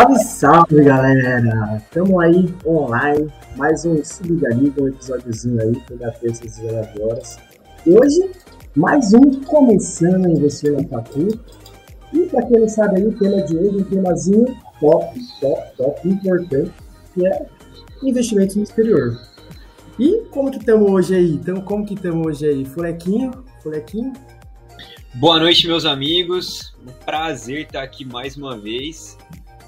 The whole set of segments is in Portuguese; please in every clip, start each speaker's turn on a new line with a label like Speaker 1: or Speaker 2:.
Speaker 1: Salve, salve, galera! Estamos aí online, mais um Se Liga um episódiozinho aí, toda terça às 19 horas. Hoje, mais um Começando a Investir na Facu. E para quem não sabe aí, o tema de hoje é um temazinho top, top, top, importante, que é investimentos no exterior. E como que estamos hoje aí? Então, como que estamos hoje aí? Fulequinho? Fulequinho?
Speaker 2: Boa noite, meus amigos. Um prazer estar aqui mais uma vez.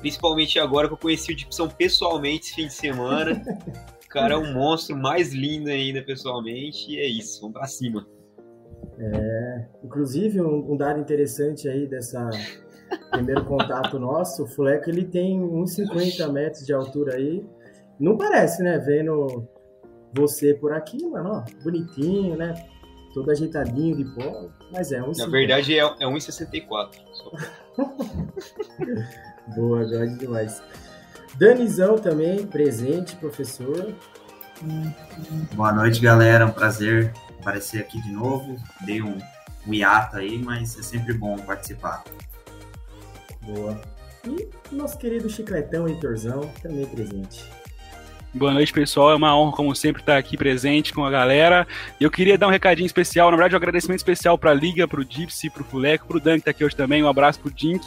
Speaker 2: Principalmente agora que eu conheci o Dipson pessoalmente esse fim de semana. O cara é um monstro mais lindo ainda pessoalmente. E é isso, vamos pra cima.
Speaker 1: É, inclusive, um, um dado interessante aí dessa primeiro contato nosso, o Fuleco ele tem uns 50 metros de altura aí. Não parece, né? Vendo você por aqui, mano, ó, bonitinho, né? Todo ajeitadinho de pó, mas é um.
Speaker 2: Na verdade é, é 1,64.
Speaker 1: Boa, gosto demais. Danizão também, presente, professor.
Speaker 3: Boa noite, galera. Um prazer aparecer aqui de novo. Dei um, um hiato aí, mas é sempre bom participar.
Speaker 1: Boa. E nosso querido Chicletão Heitorzão, também presente.
Speaker 4: Boa noite, pessoal. É uma honra, como sempre, estar aqui presente com a galera. E eu queria dar um recadinho especial, na verdade, um agradecimento especial para a Liga, para o Gypsy, para o Fuleco, para o Dan, que está aqui hoje também. Um abraço para o Dink,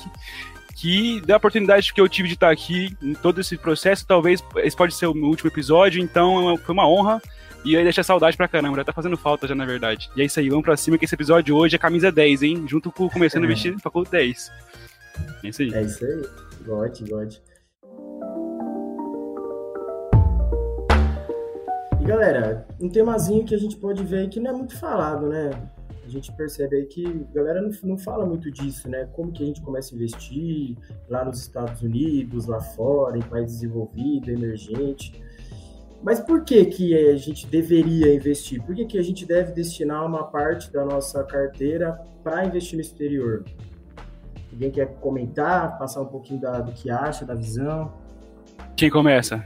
Speaker 4: que da oportunidade que eu tive de estar aqui em todo esse processo. Talvez esse pode ser o meu último episódio, então foi uma honra. E aí deixa saudade pra caramba, já tá fazendo falta já, na verdade. E é isso aí, vamos pra cima que esse episódio hoje é camisa 10, hein? Junto com começando é. a vestir faculdade 10.
Speaker 1: É isso aí. É isso aí. God, God. E galera, um temazinho que a gente pode ver aí que não é muito falado, né? A gente percebe aí que a galera não, não fala muito disso, né? Como que a gente começa a investir lá nos Estados Unidos, lá fora, em país desenvolvido, emergente. Mas por que, que a gente deveria investir? Por que, que a gente deve destinar uma parte da nossa carteira para investir no exterior? Alguém quer comentar, passar um pouquinho da, do que acha, da visão?
Speaker 4: Quem começa?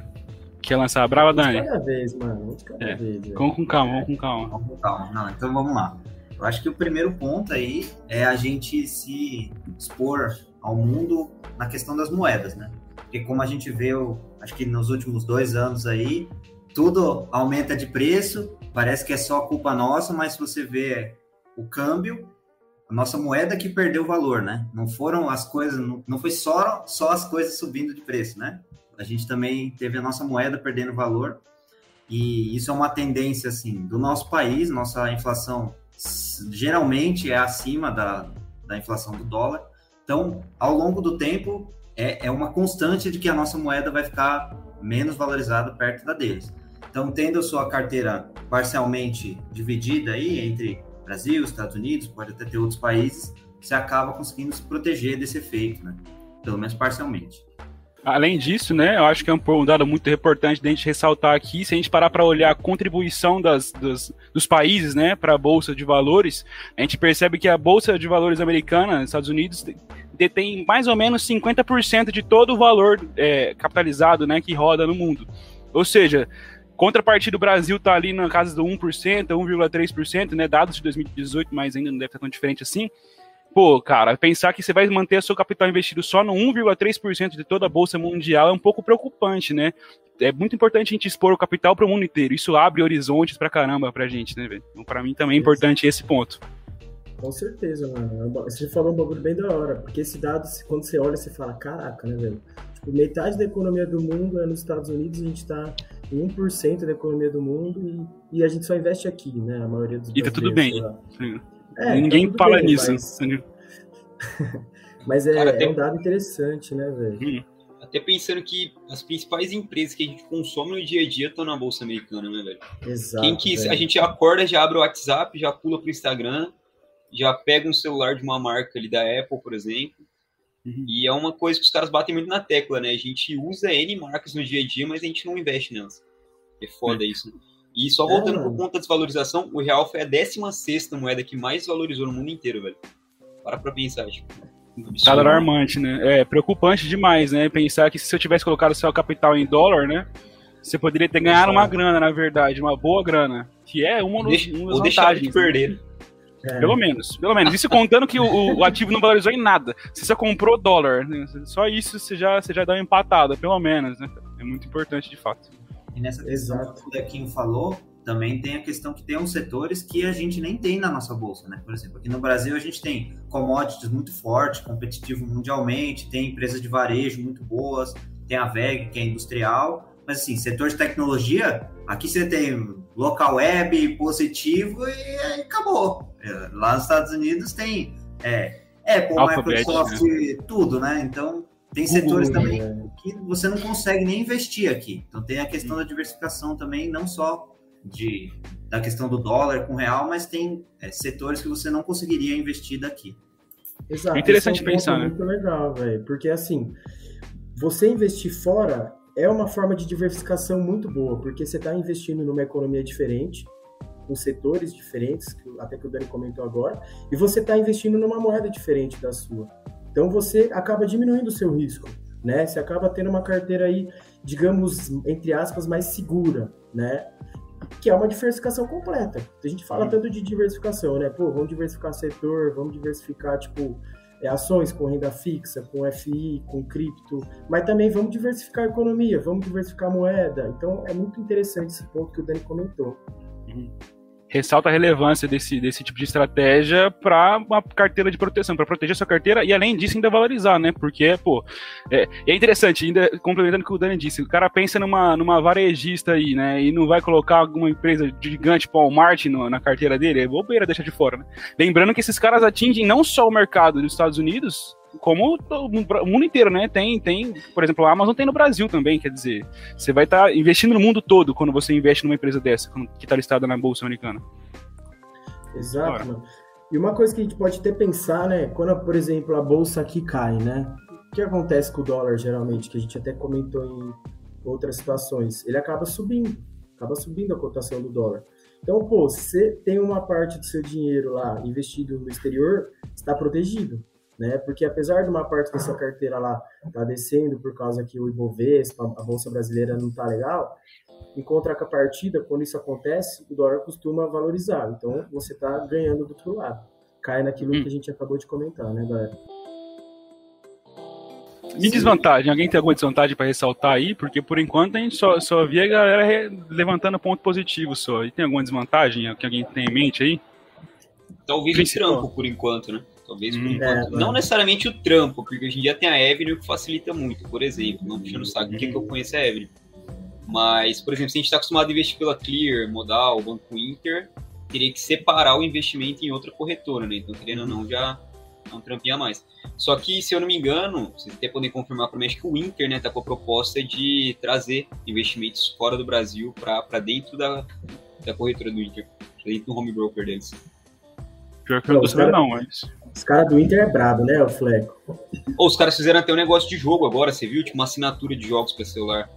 Speaker 4: Quer lançar a brava, Dani?
Speaker 1: Cada vez, mano. Cada
Speaker 4: é.
Speaker 1: vez.
Speaker 4: Vamos com calma, vamos com calma.
Speaker 3: Vamos com calma. Não, então vamos lá. Eu acho que o primeiro ponto aí é a gente se expor ao mundo na questão das moedas, né? Porque como a gente vê, acho que nos últimos dois anos aí, tudo aumenta de preço, parece que é só culpa nossa, mas se você vê o câmbio, a nossa moeda que perdeu valor, né? Não foram as coisas, não, foi só, só as coisas subindo de preço, né? A gente também teve a nossa moeda perdendo valor, e isso é uma tendência, assim, do nosso país, nossa inflação geralmente é acima da, da inflação do dólar, então, ao longo do tempo, é, é uma constante de que a nossa moeda vai ficar menos valorizada perto da deles. Então, tendo a sua carteira parcialmente dividida aí entre Brasil, Estados Unidos, pode até ter outros países, você acaba conseguindo se proteger desse efeito, né? Pelo menos parcialmente.
Speaker 4: Além disso, né, eu acho que é um, dado muito importante de a gente ressaltar aqui, se a gente parar para olhar a contribuição das, das dos países né, para a Bolsa de Valores, a gente percebe que a Bolsa de Valores americana, nos Estados Unidos, detém mais ou menos 50% de todo o valor é, capitalizado né, que roda no mundo. Ou seja, contrapartida do Brasil está ali na casa do 1%, 1,3%, né, dados de 2018, mas ainda não deve estar tão diferente assim. Pô, cara, pensar que você vai manter seu capital investido só no 1,3% de toda a bolsa mundial é um pouco preocupante, né? É muito importante a gente expor o capital para o mundo inteiro. Isso abre horizontes pra caramba pra gente, né, velho? Então, pra mim também é importante esse ponto.
Speaker 1: Com certeza, mano. É você falou um bagulho bem da hora, porque esse dado, quando você olha, você fala, caraca, né, velho? Tipo, metade da economia do mundo é nos Estados Unidos, a gente tá em 1% da economia do mundo e, e a gente só investe aqui, né? A maioria dos
Speaker 4: E tá tudo bem. É, Ninguém tá fala bem, nisso. Mas,
Speaker 1: mas é, Cara, até... é, um dado interessante, né, velho? Hum.
Speaker 2: Até pensando que as principais empresas que a gente consome no dia a dia estão na Bolsa Americana, né, velho?
Speaker 1: Exato.
Speaker 2: Quem que, a gente acorda, já abre o WhatsApp, já pula pro Instagram, já pega um celular de uma marca ali da Apple, por exemplo. Uhum. E é uma coisa que os caras batem muito na tecla, né? A gente usa N marcas no dia a dia, mas a gente não investe nelas. É foda é. isso. E só voltando é, por conta da desvalorização, o real foi a 16 moeda que mais valorizou no mundo inteiro, velho. Para pra pensar, tipo.
Speaker 4: Tá alarmante, né? É preocupante demais, né? Pensar que se eu tivesse colocado seu capital em dólar, né? Você poderia ter ganhado uma grana, na verdade, uma boa grana. Que é uma, dos,
Speaker 2: Deixa, uma das vantagens. de perder. Né?
Speaker 4: É. Pelo menos, pelo menos. Isso contando que o, o, ativo não valorizou em nada. Você só comprou dólar, né? só isso você já, você já dá uma empatada, pelo menos, né? É muito importante de fato.
Speaker 3: E nessa questão que o Dequinho falou, também tem a questão que tem uns setores que a gente nem tem na nossa bolsa, né? Por exemplo, aqui no Brasil a gente tem commodities muito forte, competitivo mundialmente, tem empresas de varejo muito boas, tem a VEG, que é industrial, mas assim, setor de tecnologia, aqui você tem local web positivo e acabou. É, lá nos Estados Unidos tem é, Apple, Alphabet, Microsoft, né? tudo, né? Então tem setores também é. que você não consegue nem investir aqui. Então tem a questão da diversificação também, não só de, da questão do dólar com real, mas tem é, setores que você não conseguiria investir daqui.
Speaker 1: Exato. É interessante é um pensar, né? Muito legal, velho, porque assim, você investir fora é uma forma de diversificação muito boa, porque você está investindo numa economia diferente, com setores diferentes, até que o Dani comentou agora, e você está investindo numa moeda diferente da sua. Então você acaba diminuindo o seu risco, né? Você acaba tendo uma carteira aí, digamos, entre aspas, mais segura, né? Que é uma diversificação completa. A gente fala tanto de diversificação, né? Pô, vamos diversificar setor, vamos diversificar, tipo, é, ações com renda fixa, com FI, com cripto, mas também vamos diversificar a economia, vamos diversificar a moeda. Então é muito interessante esse ponto que o Dani comentou.
Speaker 4: Uhum ressalta a relevância desse, desse tipo de estratégia para uma carteira de proteção, para proteger sua carteira e além disso ainda valorizar, né? Porque, pô, é, é, interessante, ainda complementando o que o Dani disse, o cara pensa numa, numa varejista aí, né? E não vai colocar alguma empresa gigante, tipo Walmart no, na carteira dele, é bobeira deixar de fora, né? Lembrando que esses caras atingem não só o mercado dos Estados Unidos, como o mundo inteiro, né? Tem, tem, por exemplo, a Amazon tem no Brasil também, quer dizer, você vai estar tá investindo no mundo todo quando você investe numa empresa dessa, que está listada na Bolsa Americana.
Speaker 1: Exato, mano. E uma coisa que a gente pode até pensar, né? Quando, por exemplo, a bolsa aqui cai, né? O que acontece com o dólar, geralmente, que a gente até comentou em outras situações? Ele acaba subindo, acaba subindo a cotação do dólar. Então, pô, você tem uma parte do seu dinheiro lá investido no exterior, está protegido né? Porque apesar de uma parte da sua carteira lá tá descendo por causa que o Ibovespa, a bolsa brasileira não tá legal, em contrapartida, quando isso acontece, o dólar costuma valorizar. Então você tá ganhando do outro lado. Cai naquilo hum. que a gente acabou de comentar, né, galera?
Speaker 4: E desvantagem? Alguém tem alguma desvantagem para ressaltar aí? Porque por enquanto a gente só, só via a galera levantando ponto positivo só. E tem alguma desvantagem que alguém tem em mente aí?
Speaker 2: Talvez Principal. o trampo, por enquanto, né? Talvez por hum, enquanto. É, não necessariamente o trampo, porque hoje em dia tem a Avenue que facilita muito, por exemplo. Não puxando o saco, quem que eu conheço é a Avenue. Mas, por exemplo, se a gente está acostumado a investir pela Clear, Modal, Banco Inter, teria que separar o investimento em outra corretora, né? Então, querendo ou não, já é um trampinho a mais. Só que, se eu não me engano, vocês até podem confirmar para mim, acho que o Inter, né, tá com a proposta de trazer investimentos fora do Brasil para dentro da, da corretora do Inter, dentro do home broker deles.
Speaker 4: Pior que eu não, não, não mas...
Speaker 1: Os caras do Inter é brabo, né, o Fleco?
Speaker 2: Ou os caras fizeram até um negócio de jogo agora, você viu? Tipo, uma assinatura de jogos pra celular.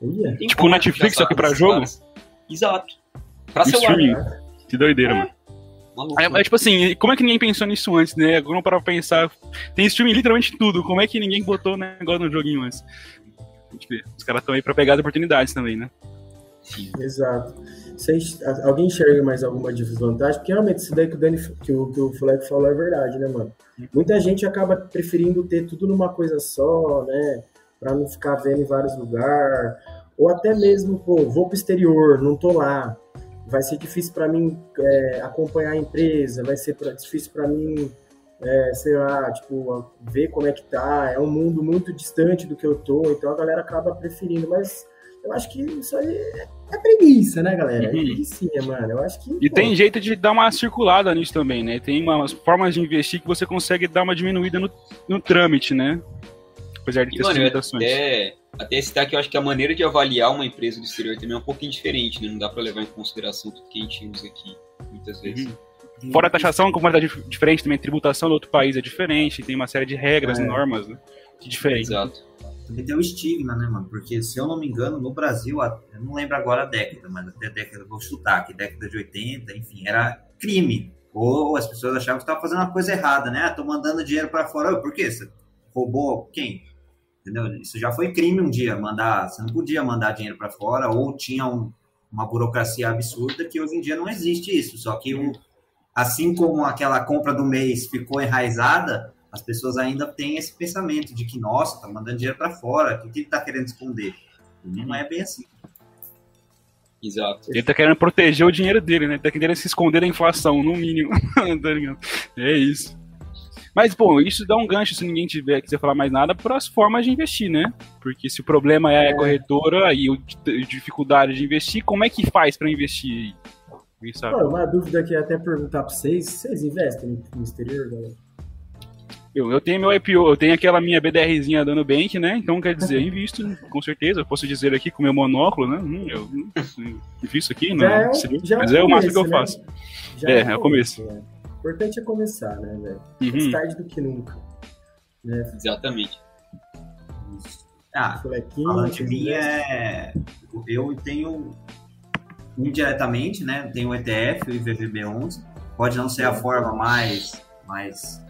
Speaker 4: Uia. Tipo Netflix, só que pra jogo? Caras.
Speaker 2: Exato. Pra
Speaker 4: celular. Né? Que doideira, é. mano. Maluco, é, tipo assim, como é que ninguém pensou nisso antes, né? Agora para pensar, tem streaming literalmente tudo. Como é que ninguém botou o negócio no joguinho antes? Os caras estão aí pra pegar as oportunidades também, né?
Speaker 1: Exato. Vocês, alguém enxerga mais alguma desvantagem? Porque realmente isso daí que o, Dani, que o, que o Fleck falou é verdade, né, mano? Muita gente acaba preferindo ter tudo numa coisa só, né? Pra não ficar vendo em vários lugares. Ou até mesmo, pô, vou pro exterior, não tô lá. Vai ser difícil para mim é, acompanhar a empresa, vai ser pra, difícil para mim, é, sei lá, tipo, ver como é que tá. É um mundo muito distante do que eu tô, então a galera acaba preferindo. Mas eu acho que isso aí é preguiça, né, galera? É uhum. preguiça, mano. Eu acho que.
Speaker 4: E pô, tem jeito de dar uma circulada nisso também, né? Tem umas formas de investir que você consegue dar uma diminuída no, no trâmite, né? Apesar de ter mano, limitações.
Speaker 2: Até, até citar que eu acho que a maneira de avaliar uma empresa do exterior também é um pouquinho diferente, né? Não dá para levar em consideração tudo que a gente usa aqui, muitas vezes.
Speaker 4: Uhum. Fora a taxação, como é diferente também, a tributação do outro país é diferente, tem uma série de regras, é. normas, né? Que diferente.
Speaker 2: Exato
Speaker 3: também tem o estigma, né, mano? Porque, se eu não me engano, no Brasil, eu não lembro agora a década, mas até a década, vou chutar aqui, década de 80, enfim, era crime. Ou as pessoas achavam que estava fazendo uma coisa errada, né? Ah, mandando dinheiro para fora. Por quê? Você roubou quem? Entendeu? Isso já foi crime um dia, mandar. Você não podia mandar dinheiro para fora, ou tinha um, uma burocracia absurda que hoje em dia não existe isso. Só que assim como aquela compra do mês ficou enraizada, as pessoas ainda têm esse pensamento de que, nossa, tá mandando dinheiro para fora, o que ele tá querendo esconder? E não é bem assim.
Speaker 2: Exato.
Speaker 4: Ele tá querendo proteger o dinheiro dele, né? Ele tá querendo se esconder da inflação, no mínimo. tá é isso. Mas, bom, isso dá um gancho, se ninguém tiver quiser falar mais nada, para as formas de investir, né? Porque se o problema é a corretora e a dificuldade de investir, como é que faz para investir
Speaker 1: aí? Sabe? uma dúvida que eu até perguntar para vocês, vocês investem no exterior, galera?
Speaker 4: Eu, eu tenho meu IPO, eu tenho aquela minha BDRzinha dando Bank, né? Então, quer dizer, invisto, com certeza. Eu posso dizer aqui com meu monóculo, né? Hum, eu invisto aqui, não. É, mas é, o máximo que eu né? faço. Já é, é o começo. É.
Speaker 1: O importante é começar, né, velho? Uhum. Mais tarde do que nunca.
Speaker 2: Né? Exatamente.
Speaker 3: Ah, falando de mim, é... eu tenho indiretamente, né? Tenho o ETF, o IVVB11. Pode não ser a forma mais, mais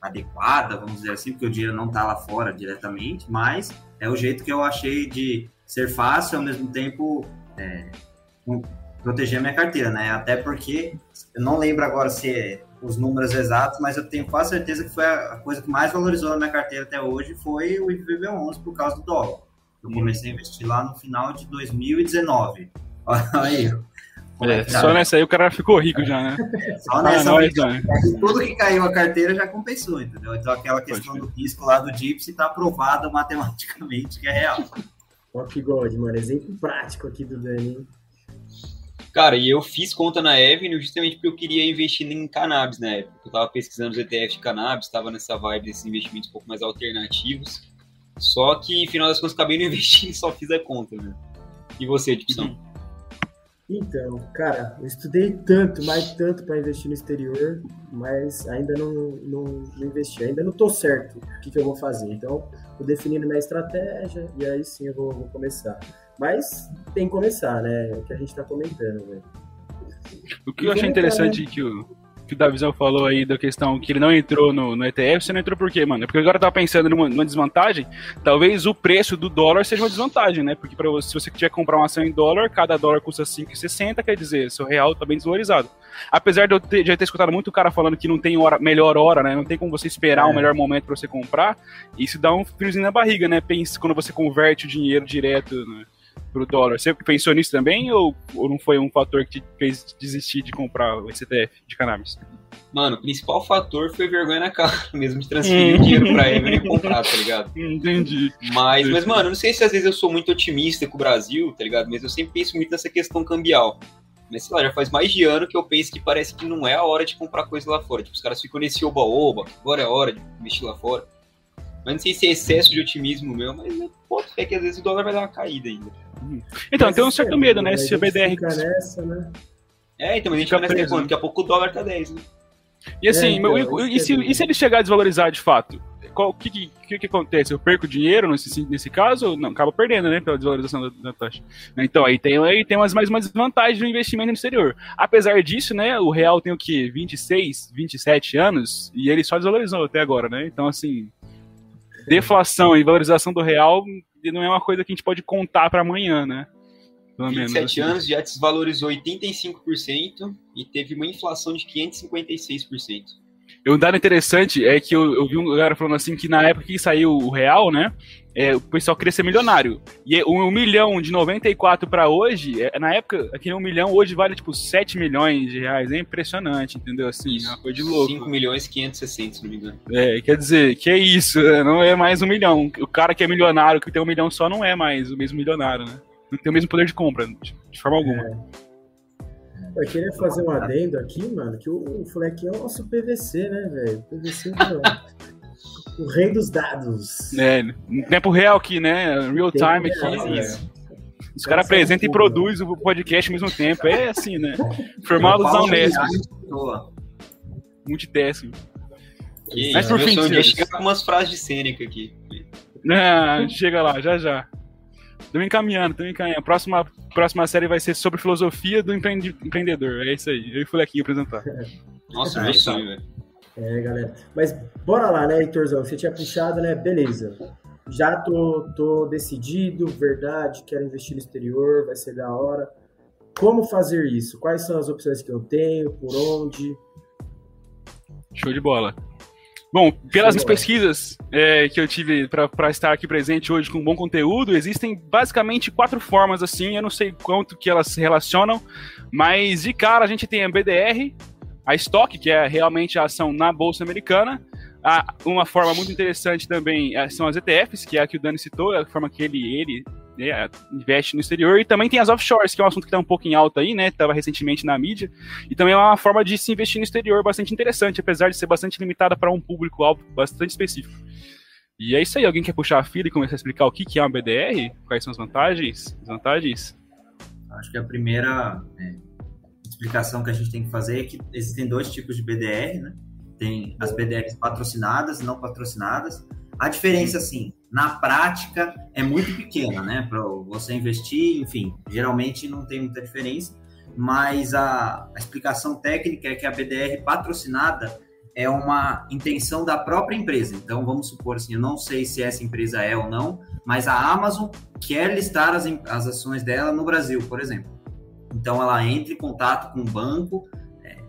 Speaker 3: adequada, vamos dizer assim, porque o dinheiro não está lá fora diretamente, mas é o jeito que eu achei de ser fácil ao mesmo tempo é, proteger a minha carteira, né? Até porque eu não lembro agora se é os números exatos, mas eu tenho quase certeza que foi a coisa que mais valorizou na minha carteira até hoje foi o IPv11 por causa do dólar. Eu comecei a investir lá no final de 2019. Olha aí,
Speaker 4: é, só nessa aí o cara ficou rico já, né?
Speaker 3: Só ah, nessa ah, né? tudo que caiu a carteira já compensou, entendeu? Então aquela questão do risco lá do DIPS está aprovado matematicamente que é real.
Speaker 1: Ó que God, mano, exemplo prático aqui do Dani.
Speaker 2: Cara, e eu fiz conta na Avenue justamente porque eu queria investir em cannabis na época. Eu tava pesquisando os ETFs de cannabis, estava nessa vibe desses investimentos um pouco mais alternativos. Só que, no final das contas, acabei não investindo e só fiz a conta, né? E você, Tipsão?
Speaker 1: Então, cara, eu estudei tanto, mais tanto para investir no exterior, mas ainda não, não, não, investi, ainda não tô certo o que, que eu vou fazer. Então, tô definindo minha estratégia e aí sim eu vou, vou começar. Mas tem que começar, né? É o que a gente tá comentando, velho.
Speaker 4: O que eu achei interessante né? que o, que o Davizão falou aí da questão que ele não entrou no, no ETF, você não entrou por quê, mano? É porque agora eu tava pensando numa, numa, desvantagem, talvez o preço do dólar seja uma desvantagem, né? Porque pra você, se você tiver que comprar uma ação em dólar, cada dólar custa 5,60, quer dizer, seu real tá bem desvalorizado. Apesar de eu ter, já ter escutado muito cara falando que não tem hora, melhor hora, né? Não tem como você esperar o é. um melhor momento para você comprar, isso dá um friozinho na barriga, né? Pensa quando você converte o dinheiro direto, né? Pro dólar. Você pensou nisso também ou, ou não foi um fator que te fez desistir de comprar o ETF de cannabis?
Speaker 2: Mano, o principal fator foi vergonha na cara mesmo de transferir o dinheiro pra Evelyn e comprar, tá ligado?
Speaker 4: Entendi.
Speaker 2: Mas, mas, mano, não sei se às vezes eu sou muito otimista com o Brasil, tá ligado? Mas eu sempre penso muito nessa questão cambial. Mas sei lá, já faz mais de ano que eu penso que parece que não é a hora de comprar coisa lá fora. Tipo, os caras ficam nesse oba-oba, agora é a hora de investir lá fora. Mas não sei se é excesso de otimismo meu, mas eu boto fé que às vezes o dólar vai dar uma caída ainda.
Speaker 4: Então, tem um certo medo, né? Se o BDR.
Speaker 1: Nessa, né?
Speaker 2: É, então, a gente fica nessa questão, daqui a pouco o dólar tá 10, né?
Speaker 4: E assim, é, então, e, e, se, e se ele chegar a desvalorizar de fato? O que, que, que, acontece? Eu perco dinheiro nesse, nesse caso? Não, acaba perdendo, né? Pela desvalorização da, da taxa. Então, aí tem, aí tem umas, mais uma desvantagem do investimento no exterior. Apesar disso, né? O real tem o quê? 26, 27 anos e ele só desvalorizou até agora, né? Então, assim, deflação e valorização do real não é uma coisa que a gente pode contar para amanhã, né?
Speaker 2: Pelo 27 menos, assim. anos já desvalorizou 85% e teve uma inflação de 556%.
Speaker 4: E um dado interessante é que eu, eu vi um cara falando assim que na época que saiu o real, né? É, o pessoal queria ser milionário. E um, um milhão de 94 para hoje, é, na época, aquele um milhão hoje vale tipo 7 milhões de reais. É impressionante, entendeu? Assim, isso. é uma coisa de louco.
Speaker 2: 5 milhões e 560, se não me engano.
Speaker 4: É, quer dizer, que é isso, né? não é mais um milhão. O cara que é milionário, que tem um milhão só, não é mais o mesmo milionário, né? Não tem o mesmo poder de compra, de forma alguma. É.
Speaker 1: Eu queria fazer um adendo aqui, mano, que o, o Fleck é o nosso PVC, né, velho? PVC é o, o rei dos dados.
Speaker 4: É, em tempo real aqui, né? Real time aqui. Real, né? Os caras apresentam e produzem o podcast ao mesmo tempo. É assim, né? Formados da Unesp. Multitasking.
Speaker 2: Mas por fim, dia chega com umas frases de Sêneca aqui.
Speaker 4: Ah, chega lá, já já. Estamos encaminhando, estamos encaminhando. A próxima, próxima série vai ser sobre filosofia do empreende, empreendedor. É isso aí. Eu e o Fulequinho apresentar.
Speaker 2: Nossa, meu sonho, velho.
Speaker 1: É, galera. Mas bora lá, né, Heitorzão? Você tinha puxado, né? Beleza. Já tô, tô decidido, verdade, quero investir no exterior, vai ser da hora. como fazer isso? Quais são as opções que eu tenho? Por onde?
Speaker 4: Show de bola. Bom, pelas pesquisas é, que eu tive para estar aqui presente hoje com bom conteúdo, existem basicamente quatro formas assim, eu não sei quanto que elas se relacionam, mas de cara a gente tem a BDR, a Stock, que é realmente a ação na Bolsa Americana, a, uma forma muito interessante também é, são as ETFs, que é a que o Dani citou, é a forma que ele, ele né, investe no exterior, e também tem as offshores, que é um assunto que está um pouco em alta aí, né? Estava recentemente na mídia, e também é uma forma de se investir no exterior bastante interessante, apesar de ser bastante limitada para um público-alvo bastante específico. E é isso aí, alguém quer puxar a fila e começar a explicar o que, que é uma BDR? Quais são as vantagens? Desvantagens?
Speaker 3: Acho que a primeira é, explicação que a gente tem que fazer é que existem dois tipos de BDR, né? Tem as BDRs patrocinadas e não patrocinadas. A diferença, assim, na prática é muito pequena, né? Para você investir, enfim, geralmente não tem muita diferença, mas a, a, explicação técnica é que a BDR patrocinada é uma intenção da própria empresa. Então, vamos supor assim, eu não sei se essa empresa é ou não, mas a Amazon quer listar as, as ações dela no Brasil, por exemplo. Então, ela entra em contato com o banco,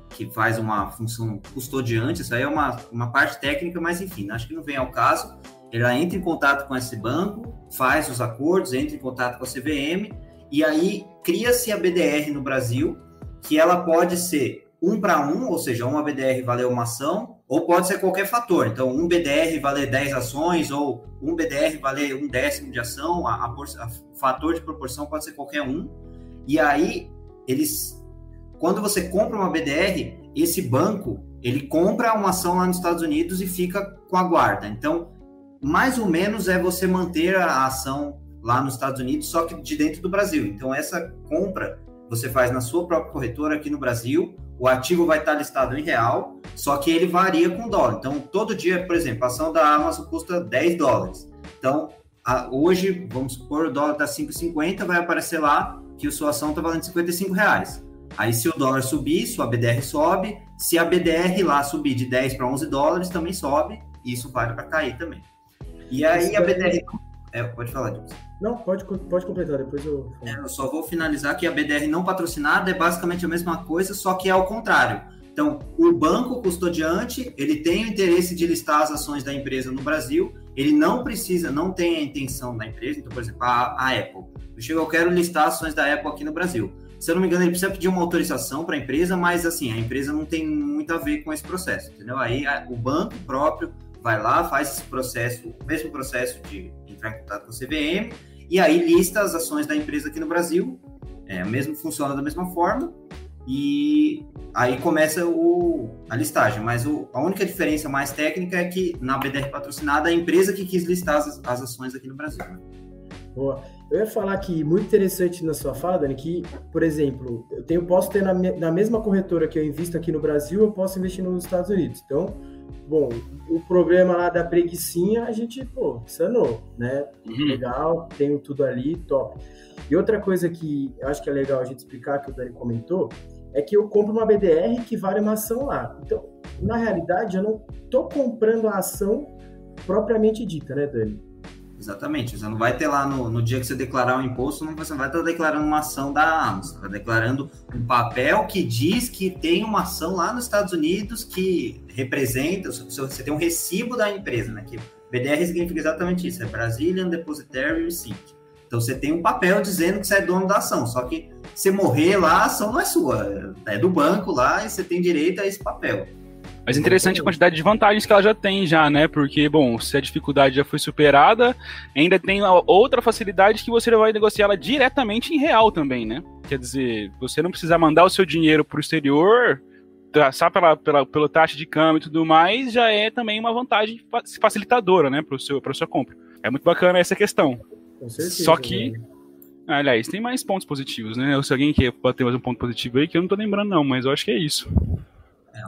Speaker 3: que faz uma função custodiante, isso aí é uma, uma parte técnica, mas enfim, acho que não vem ao caso ela entra em contato com esse banco, faz os acordos, entra em contato com a CVM e aí cria-se a BDR no Brasil, que ela pode ser um para um, ou seja, uma BDR valer uma ação, ou pode ser qualquer fator. Então, um BDR valer 10 ações, ou um BDR valer um décimo de ação, a, a, a fator de proporção pode ser qualquer um. E aí, eles, quando você compra uma BDR, esse banco, ele compra uma ação lá nos Estados Unidos e fica com a guarda. Então, mais ou menos é você manter a ação lá nos Estados Unidos, só que de dentro do Brasil. Então, essa compra você faz na sua própria corretora aqui no Brasil, o ativo vai estar listado em real, só que ele varia com dólar. Então, todo dia, por exemplo, a ação da Amazon custa 10 dólares. Então, a, hoje, vamos supor, o dólar está 5,50, vai aparecer lá que a sua ação está valendo 55 reais. Aí, se o dólar subir, sua BDR sobe. Se a BDR lá subir de 10 para 11 dólares, também sobe. Isso vale para cair também. E aí a BDR. É, pode falar, Dilson.
Speaker 1: Não, pode, pode completar, depois eu.
Speaker 3: É, eu só vou finalizar que a BDR não patrocinada é basicamente a mesma coisa, só que é ao contrário. Então, o banco custodiante, ele tem o interesse de listar as ações da empresa no Brasil, ele não precisa, não tem a intenção da empresa, então, por exemplo, a, a Apple. Eu chego, eu quero listar ações da Apple aqui no Brasil. Se eu não me engano, ele precisa pedir uma autorização para a empresa, mas assim, a empresa não tem muito a ver com esse processo, entendeu? Aí a, o banco próprio vai lá, faz esse processo, o mesmo processo de entrar em contato com o CVM, e aí lista as ações da empresa aqui no Brasil, é, mesmo funciona da mesma forma, e aí começa o, a listagem. Mas o, a única diferença mais técnica é que na BDR patrocinada, a empresa que quis listar as, as ações aqui no Brasil. Né?
Speaker 1: Boa. Eu ia falar que muito interessante na sua fala, Dani, que, por exemplo, eu tenho, posso ter na, na mesma corretora que eu invisto aqui no Brasil, eu posso investir nos Estados Unidos. Então, bom, o programa lá da preguiçinha, a gente, pô, sanou, né? Uhum. Legal, tenho tudo ali, top. E outra coisa que eu acho que é legal a gente explicar, que o Dani comentou, é que eu compro uma BDR que vale uma ação lá. Então, na realidade, eu não tô comprando a ação propriamente dita, né, Dani?
Speaker 3: Exatamente. Você não vai ter lá no, no dia que você declarar o imposto, não, você não vai estar declarando uma ação da Amazon, está declarando um papel que diz que tem uma ação lá nos Estados Unidos que representa, você tem um recibo da empresa, né? Que BDR significa exatamente isso, é Brazilian Depositary Receipt. Então você tem um papel dizendo que você é dono da ação, só que você morrer lá, a ação não é sua, é do banco lá e você tem direito a esse papel.
Speaker 4: Mas interessante a quantidade de vantagens que ela já tem já, né? Porque, bom, se a dificuldade já foi superada, ainda tem outra facilidade que você vai negociar ela diretamente em real também, né? Quer dizer, você não precisa mandar o seu dinheiro para o exterior, só pela, pela, pelo taxa de câmbio e tudo mais, já é também uma vantagem facilitadora, né, para seu, sua compra. É muito bacana essa questão.
Speaker 1: Com certeza,
Speaker 4: Só que, né? aliás, tem mais pontos positivos, né? Se alguém quer bater mais um ponto positivo aí, que eu não tô lembrando não, mas eu acho que é isso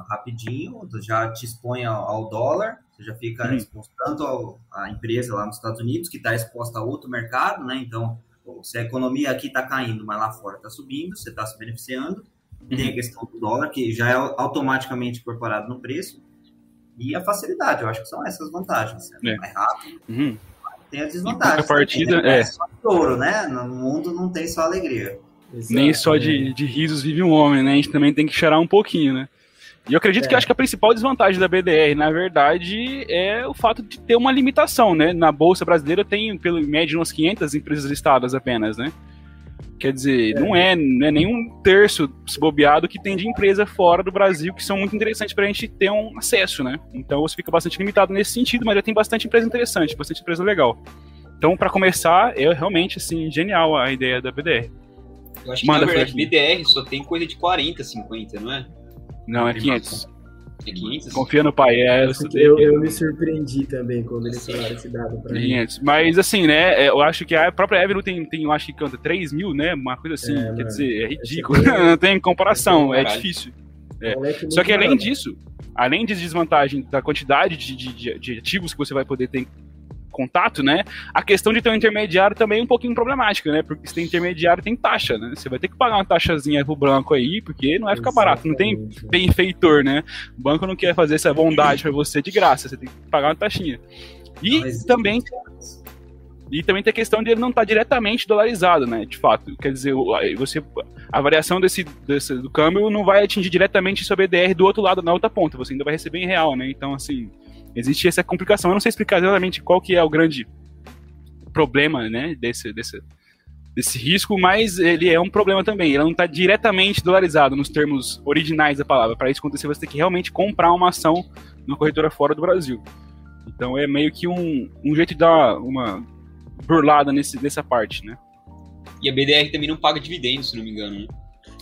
Speaker 3: rapidinho, já te expõe ao, ao dólar, você já fica uhum. exposto tanto ao, à empresa lá nos Estados Unidos, que está exposta a outro mercado, né? Então, se a economia aqui está caindo, mas lá fora está subindo, você está se beneficiando. Uhum. Tem a questão do dólar, que já é automaticamente incorporado no preço. E a facilidade, eu acho que são essas vantagens. É, é. mais rápido. Uhum. Tem as desvantagens.
Speaker 4: A partida
Speaker 3: né?
Speaker 4: é.
Speaker 3: só ouro, né? No mundo não tem só alegria.
Speaker 4: Exato, Nem só de, é. de risos vive um homem, né? A gente também tem que chorar um pouquinho, né? E eu acredito é. que acho que a principal desvantagem da BDR, na verdade, é o fato de ter uma limitação, né? Na Bolsa Brasileira tem, pelo médio, umas 500 empresas listadas apenas, né? Quer dizer, é. não é, não é nem um terço bobeado que tem de empresa fora do Brasil que são muito interessantes para a gente ter um acesso, né? Então você fica bastante limitado nesse sentido, mas já tem bastante empresa interessante, bastante empresa legal. Então, para começar, é realmente assim genial a ideia da BDR.
Speaker 2: Eu acho que Manda, na verdade BDR só tem coisa de 40, 50, não é?
Speaker 4: Não, é 500.
Speaker 2: É 500?
Speaker 4: Confia no pai. É, eu,
Speaker 1: eu, eu, me surpreendi também quando eles falaram esse dado pra 500.
Speaker 4: mim. Mas assim, né? É, eu acho que a própria Avenue tem, tem eu acho que canta 3 mil, né? Uma coisa assim. É, quer mano, dizer, é ridículo. Não tem comparação. É difícil. É. Só que além disso, além de desvantagem da quantidade de, de, de ativos que você vai poder ter contato, né? A questão de ter um intermediário também é um pouquinho problemática, né? Porque se tem intermediário, tem taxa, né? Você vai ter que pagar uma taxazinha pro branco aí, porque não vai ficar barato, não tem benfeitor, né? O banco não quer fazer essa bondade para você de graça, você tem que pagar uma taxinha. E também e também tem a questão de ele não estar tá diretamente dolarizado, né? De fato. Quer dizer, você, a variação desse, desse, do câmbio não vai atingir diretamente sua BDR do outro lado, na outra ponta. Você ainda vai receber em real, né? Então, assim, existe essa complicação. Eu não sei explicar exatamente qual que é o grande problema, né, desse, desse, desse risco, mas ele é um problema também. Ele não está diretamente dolarizado nos termos originais da palavra. Para isso acontecer, você tem que realmente comprar uma ação numa corretora fora do Brasil. Então é meio que um, um jeito de dar uma burlada nesse, nessa parte, né?
Speaker 2: E a BDR também não paga dividendos, se não me engano, né?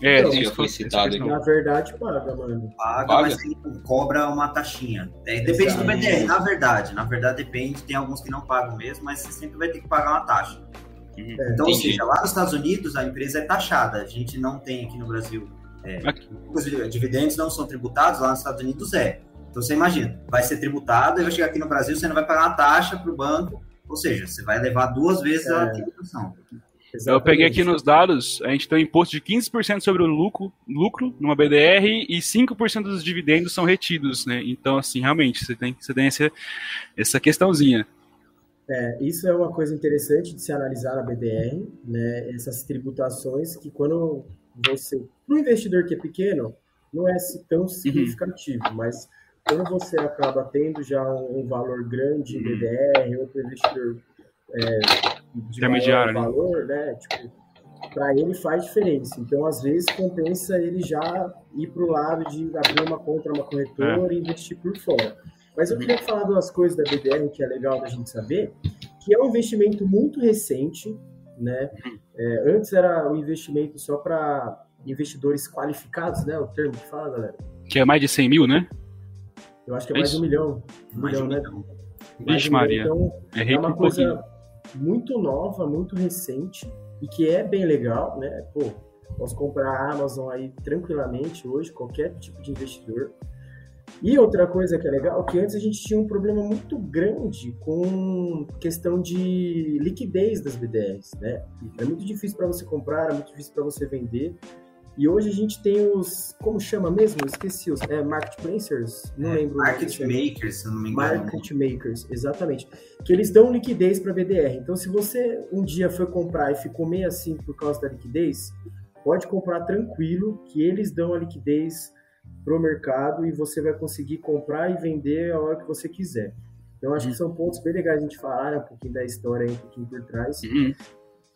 Speaker 3: É, então, já foi citado. Na verdade, paga, mano. Paga, paga? mas ele cobra uma taxinha. É, depende Exato. do BDR, na verdade. Na verdade, depende. Tem alguns que não pagam mesmo, mas você sempre vai ter que pagar uma taxa. Uhum. É, então, ou seja, lá nos Estados Unidos a empresa é taxada. A gente não tem aqui no Brasil. É, os dividendos não são tributados, lá nos Estados Unidos é. Então você imagina, vai ser tributado e vai chegar aqui no Brasil, você não vai pagar uma taxa para o banco, ou seja, você vai levar duas vezes é. a tributação.
Speaker 4: Exatamente. Eu peguei aqui nos dados, a gente tem um imposto de 15% sobre o lucro, lucro numa BDR e 5% dos dividendos são retidos, né? Então, assim, realmente, você tem, você tem essa, essa questãozinha.
Speaker 1: É, isso é uma coisa interessante de se analisar na BDR, né? Essas tributações que quando você, para o investidor que é pequeno, não é tão uhum. significativo, uhum. mas quando você acaba tendo já um, um valor grande em uhum. BDR, outro investidor é, de
Speaker 4: intermediário,
Speaker 1: né? valor, né? né? Tipo, para ele faz diferença. Então, às vezes, compensa ele já ir para o lado de abrir uma conta numa corretora é. e investir por fora. Mas eu queria falar duas coisas da BDR que é legal da gente saber, que é um investimento muito recente, né? É, antes era um investimento só para investidores qualificados, né? O termo que fala, galera.
Speaker 4: Que é mais de 100 mil, né?
Speaker 1: Eu acho que é, é mais de um milhão. Um milhão, né?
Speaker 4: Vixe, Maria.
Speaker 1: Então, é, é uma coisa muito nova, muito recente e que é bem legal, né? Pô, posso comprar a Amazon aí tranquilamente hoje, qualquer tipo de investidor. E outra coisa que é legal, que antes a gente tinha um problema muito grande com questão de liquidez das BDRs, né? É muito difícil para você comprar, é muito difícil para você vender. E hoje a gente tem os. Como chama mesmo? Esqueci os. É, marketplacers? Não é, lembro.
Speaker 3: Market makers, se não me engano.
Speaker 1: Market makers, exatamente. Que eles dão liquidez para BDR. Então, se você um dia foi comprar e ficou meio assim por causa da liquidez, pode comprar tranquilo, que eles dão a liquidez pro mercado e você vai conseguir comprar e vender a hora que você quiser. Então, acho que são pontos bem legais a gente falar, né, um pouquinho da história aí, um pouquinho por trás.
Speaker 4: Uhum.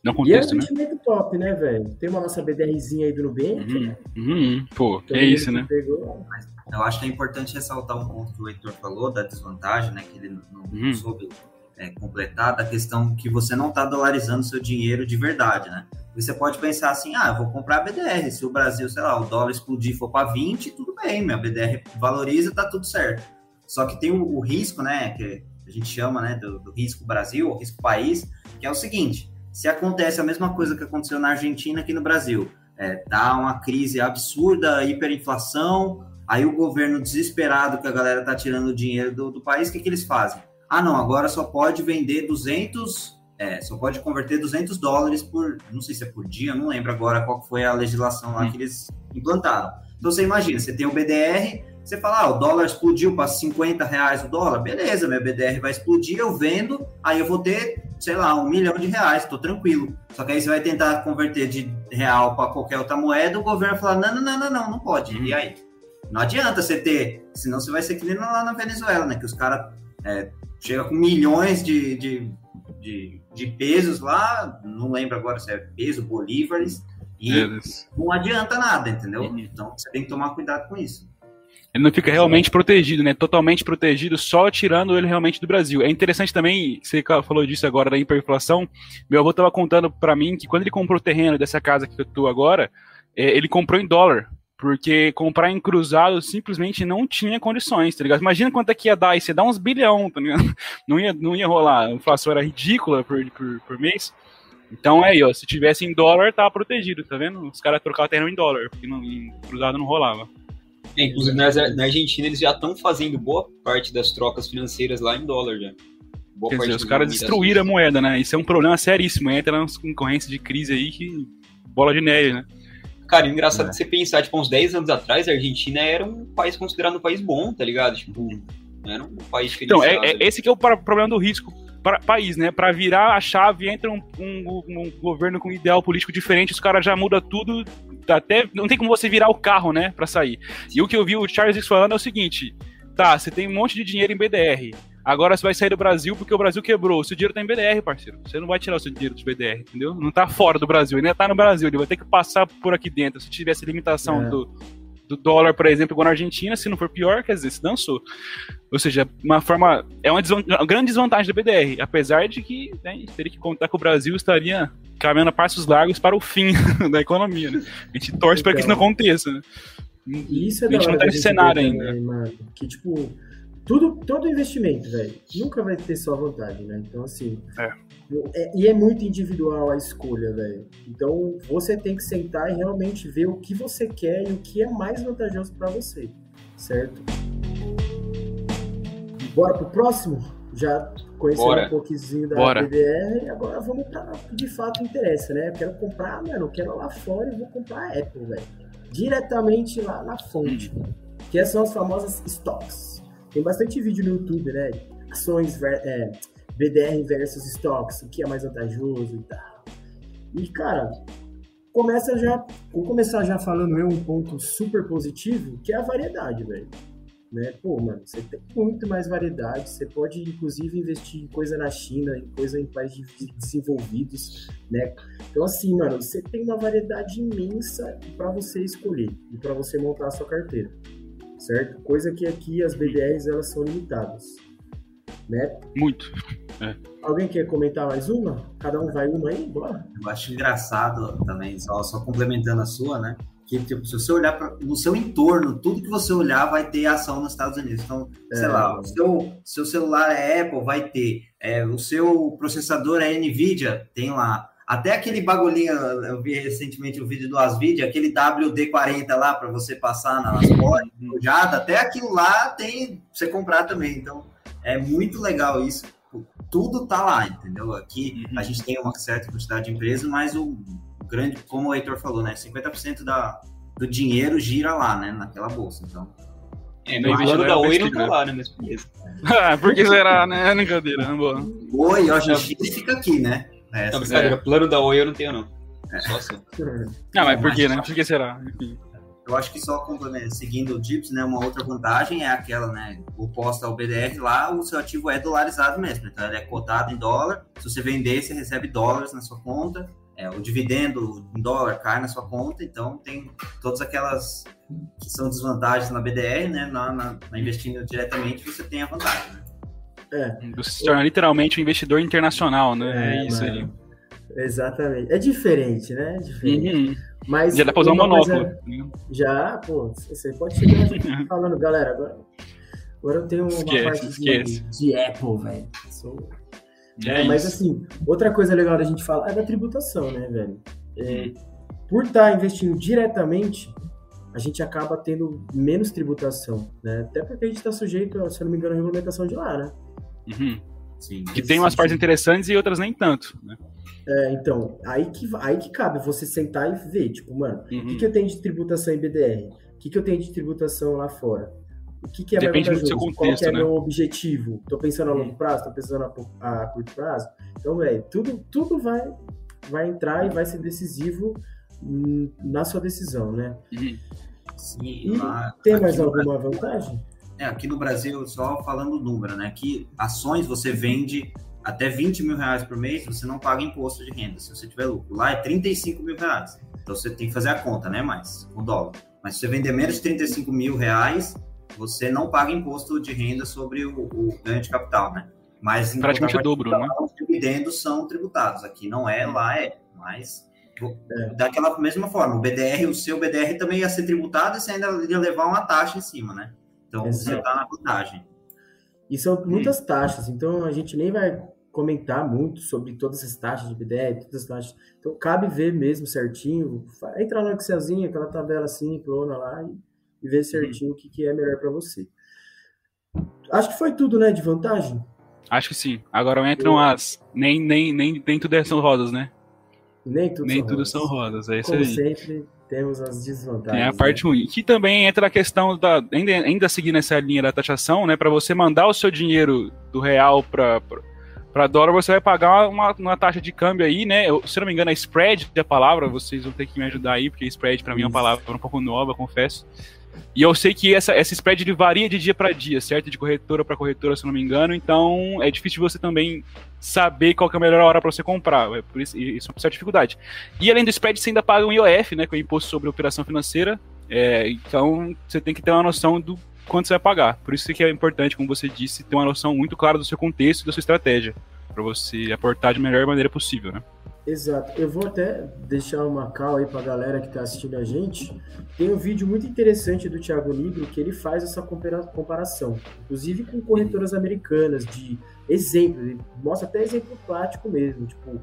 Speaker 4: Não contexto,
Speaker 1: e é um né? investimento né? top, né, velho? Tem uma nossa BDRzinha aí do Nubank.
Speaker 4: Uhum, uhum, pô, então, é isso, né?
Speaker 3: Pegou. Eu acho que é importante ressaltar um ponto que o Heitor falou da desvantagem, né? Que ele não uhum. soube é, completar, da questão que você não está dolarizando seu dinheiro de verdade, né? Você pode pensar assim, ah, eu vou comprar a BDR. Se o Brasil, sei lá, o dólar explodir for para 20, tudo bem, minha BDR valoriza, tá tudo certo. Só que tem o, o risco, né? Que a gente chama né, do, do risco Brasil, o risco país, que é o seguinte se acontece a mesma coisa que aconteceu na Argentina aqui no Brasil, é, dá uma crise absurda, hiperinflação, aí o governo desesperado que a galera tá tirando dinheiro do, do país, o que, que eles fazem? Ah, não, agora só pode vender 200, é, só pode converter 200 dólares por, não sei se é por dia, não lembro agora qual foi a legislação lá que eles implantaram. Então você imagina, você tem o BDR, você fala, ah, o dólar explodiu para 50 reais o dólar, beleza, meu BDR vai explodir, eu vendo, aí eu vou ter sei lá, um milhão de reais, tô tranquilo. Só que aí você vai tentar converter de real para qualquer outra moeda, o governo fala, não, não, não, não, não, não pode. E aí? Não adianta você ter, senão você vai ser que nem lá na Venezuela, né? Que os caras é, chegam com milhões de, de, de, de, pesos lá, não lembro agora se é peso, bolívares, e não adianta nada, entendeu? Uhum. Então você tem que tomar cuidado com isso
Speaker 4: ele não fica realmente protegido, né? Totalmente protegido, só tirando ele realmente do Brasil. É interessante também, você falou disso agora da hiperinflação. Meu avô estava contando para mim que quando ele comprou o terreno dessa casa que eu tô agora, é, ele comprou em dólar. Porque comprar em cruzado simplesmente não tinha condições, tá ligado? Imagina quanto é que ia dar, isso ia dar uns bilhão, tá ligado? Não ia, não ia rolar. A inflação era ridícula por, por, por mês. Então é aí, ó, se tivesse em dólar, tava protegido, tá vendo? Os caras trocavam terreno em dólar, porque não, em cruzado não rolava.
Speaker 2: É, inclusive na, na, Argentina eles já estão fazendo boa parte das trocas financeiras lá em dólar já.
Speaker 4: Boa Quer dizer, os caras destruíram a moeda, né? Isso é um problema seríssimo. Entra nas concorrências de crise aí que bola de neve, né?
Speaker 2: Cara, engraçado é. você pensar, tipo, uns 10 anos atrás, a Argentina era um país considerado um país bom, tá ligado? Tipo, era um país feliz.
Speaker 4: Então, é, é, esse que é o problema do risco para país, né? Para virar a chave, entra um, um, um, governo com ideal político diferente, os caras já muda tudo, até não tem como você virar o carro, né, para sair. E o que eu vi o Charles falando é o seguinte: tá, você tem um monte de dinheiro em BDR. Agora você vai sair do Brasil porque o Brasil quebrou. O seu dinheiro tá em BDR, parceiro. Você não vai tirar o seu dinheiro do BDR, entendeu? Não tá fora do Brasil, ele ainda tá no Brasil, ele vai ter que passar por aqui dentro. Se tivesse limitação é. do, do dólar, por exemplo, igual na Argentina, se não for pior, quer dizer, se dançou. Ou seja, uma forma. É uma, uma grande desvantagem da BDR, apesar de que né, teria que contar que o Brasil estaria caminhando a passos largos para o fim da economia. Né? A gente torce então, para que isso não aconteça. Né?
Speaker 1: Isso é a gente não tá nesse cenário ainda. Mano, que, tipo, tudo, todo investimento, velho, nunca vai ter só vantagem, né? Então, assim. É. É, e é muito individual a escolha, velho. Então, você tem que sentar e realmente ver o que você quer e o que é mais vantajoso para você, certo? Bora pro próximo? Já conheceu um pouquinho da Bora. BDR, agora vamos para o que de fato interessa, né? Eu quero comprar, mano, eu quero lá fora e vou comprar a Apple, velho. Diretamente lá na fonte, hum. que são as famosas stocks. Tem bastante vídeo no YouTube, né? Ações, é, BDR versus stocks, o que é mais vantajoso e tal. E, cara, começa já, vou começar já falando eu um ponto super positivo, que é a variedade, velho. Né? Pô, mano, você tem muito mais variedade, você pode inclusive investir em coisa na China, em coisa em países desenvolvidos, né? Então assim, mano, você tem uma variedade imensa para você escolher e para você montar a sua carteira, certo? Coisa que aqui as BDRs elas são limitadas, né?
Speaker 4: Muito.
Speaker 1: É. Alguém quer comentar mais uma? Cada um vai uma aí, bora.
Speaker 3: Eu acho engraçado também, só, só complementando a sua, né? Que tipo, se você olhar pra, no seu entorno, tudo que você olhar vai ter ação nos Estados Unidos. Então, é. sei lá, o seu, seu celular é Apple, vai ter. É, o seu processador é NVIDIA, tem lá. Até aquele bagulhinho, eu vi recentemente o vídeo do Asvid, aquele WD-40 lá para você passar nas portas, até aquilo lá tem você comprar também. Então, é muito legal isso tudo tá lá, entendeu? Aqui uhum. a gente tem uma certa quantidade de empresas, mas o grande, como o Heitor falou, né? 50% da, do dinheiro gira lá, né? Naquela bolsa. Então.
Speaker 2: É, no plano da Oi não tá lá, né? Mas beleza.
Speaker 4: ah, por que será, né? Brincadeira, não boa.
Speaker 3: Oi, ó, gente fica aqui, né?
Speaker 2: É, não, brincadeira, é. plano da Oi eu não tenho, não. É. Só assim.
Speaker 4: Não, mas por que, né? Por que será? Enfim.
Speaker 3: Eu acho que só seguindo o DIPS, né, uma outra vantagem é aquela, né, oposta ao BDR, lá o seu ativo é dolarizado mesmo, então ele é cotado em dólar, se você vender, você recebe dólares na sua conta, é, o dividendo em dólar cai na sua conta, então tem todas aquelas que são desvantagens na BDR, né, na, na, na investindo diretamente você tem a vantagem, né?
Speaker 4: É. Você se torna literalmente um investidor internacional, né? É, é isso aí.
Speaker 1: Exatamente. É diferente, né? É diferente.
Speaker 4: Uhum. Mas já dá pra usar um monóculo.
Speaker 1: Coisa... Já, pô, você pode chegar falando, galera, agora, agora eu tenho uma esquece, parte
Speaker 4: esquece.
Speaker 1: De, de Apple, velho. Sou... É, é mas assim, outra coisa legal da gente falar é da tributação, né, velho? É, uhum. Por estar tá investindo diretamente, a gente acaba tendo menos tributação, né? Até porque a gente está sujeito, se eu não me engano, à regulamentação de lá, né?
Speaker 4: Uhum. Sim, que tem umas partes interessantes e outras nem tanto, né?
Speaker 1: É, então, aí que, aí que cabe você sentar e ver, tipo, mano, o uhum. que, que eu tenho de tributação em BDR? O que, que eu tenho de tributação lá fora? O que, que é
Speaker 4: Depende
Speaker 1: mais
Speaker 4: do seu
Speaker 1: vantajoso?
Speaker 4: contexto,
Speaker 1: Qual que é
Speaker 4: né?
Speaker 1: meu objetivo? Tô pensando a longo prazo? Tô pensando a, a curto prazo? Então, velho, tudo, tudo vai, vai entrar e vai ser decisivo na sua decisão, né?
Speaker 4: Uhum.
Speaker 3: Sim,
Speaker 1: E
Speaker 3: lá-
Speaker 1: tem mais
Speaker 3: no
Speaker 1: alguma vantagem?
Speaker 3: É, aqui no Brasil, só falando o número, né? Que ações você vende até 20 mil reais por mês, você não paga imposto de renda, se você tiver lucro. Lá é 35 mil reais. Então você tem que fazer a conta, né? Mais o dólar. Mas se você vender menos de 35 mil reais, você não paga imposto de renda sobre o, o ganho de capital, né? Mas em
Speaker 4: Praticamente o dobro, né?
Speaker 3: Os dividendos são tributados. Aqui não é, lá é. Mas
Speaker 1: É.
Speaker 3: daquela mesma forma, o BDR, o seu BDR também ia ser tributado e você ainda ia levar uma taxa em cima, né? Então você
Speaker 1: Exato.
Speaker 3: tá na vantagem.
Speaker 1: E são muitas taxas, então a gente nem vai comentar muito sobre todas as taxas de BDR, todas as taxas. Então cabe ver mesmo certinho, entrar no Excelzinho, aquela tabela simplona lá e, e ver certinho o que, que é melhor para você. Acho que foi tudo, né, de vantagem.
Speaker 4: Acho que sim. Agora entram as. Nem, nem, nem, nem tudo são rosas, né?
Speaker 1: Nem tudo,
Speaker 4: nem
Speaker 1: são
Speaker 4: tudo
Speaker 1: rosas.
Speaker 4: são rosas. É isso
Speaker 1: Como
Speaker 4: aí.
Speaker 1: sempre, temos as desvantagens.
Speaker 4: É a
Speaker 1: né?
Speaker 4: parte ruim. Que também entra a questão da. Ainda, ainda seguindo essa linha da taxação, né? Para você mandar o seu dinheiro do real para para dólar, você vai pagar uma, uma taxa de câmbio aí, né? Eu, se não me engano, é spread a palavra, vocês vão ter que me ajudar aí, porque spread para mim é uma palavra um pouco nova, confesso. E eu sei que essa, essa spread ele varia de dia para dia, certo? De corretora para corretora, se não me engano. Então é difícil você também saber qual é a melhor hora para você comprar. É por isso, isso é uma certa dificuldade. E além do spread, você ainda paga um IOF, né? Que é o Imposto sobre Operação Financeira. É, então você tem que ter uma noção do quanto você vai pagar. Por isso que é importante, como você disse, ter uma noção muito clara do seu contexto e da sua estratégia. Para você aportar de melhor maneira possível, né?
Speaker 1: Exato. Eu vou até deixar uma cal aí pra galera que tá assistindo a gente. Tem um vídeo muito interessante do Thiago Nigro que ele faz essa compara- comparação, inclusive com corretoras americanas, de exemplo, ele mostra até exemplo prático mesmo, tipo,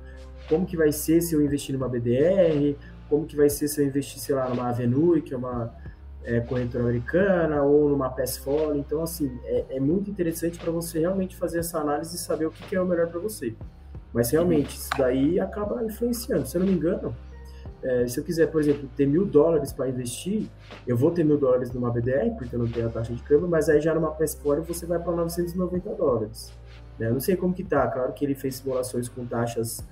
Speaker 1: como que vai ser se eu investir numa BDR, como que vai ser se eu investir, sei lá, numa Avenue, que é uma é, corretora americana, ou numa Passfolio. Então, assim, é, é muito interessante para você realmente fazer essa análise e saber o que, que é o melhor para você. Mas realmente, isso daí acaba influenciando. Se eu não me engano, é, se eu quiser, por exemplo, ter mil dólares para investir, eu vou ter mil dólares numa BDR, porque eu não tenho a taxa de câmbio, mas aí já numa Passport você vai para 990 dólares. né? Eu não sei como que tá, claro que ele fez simulações com taxas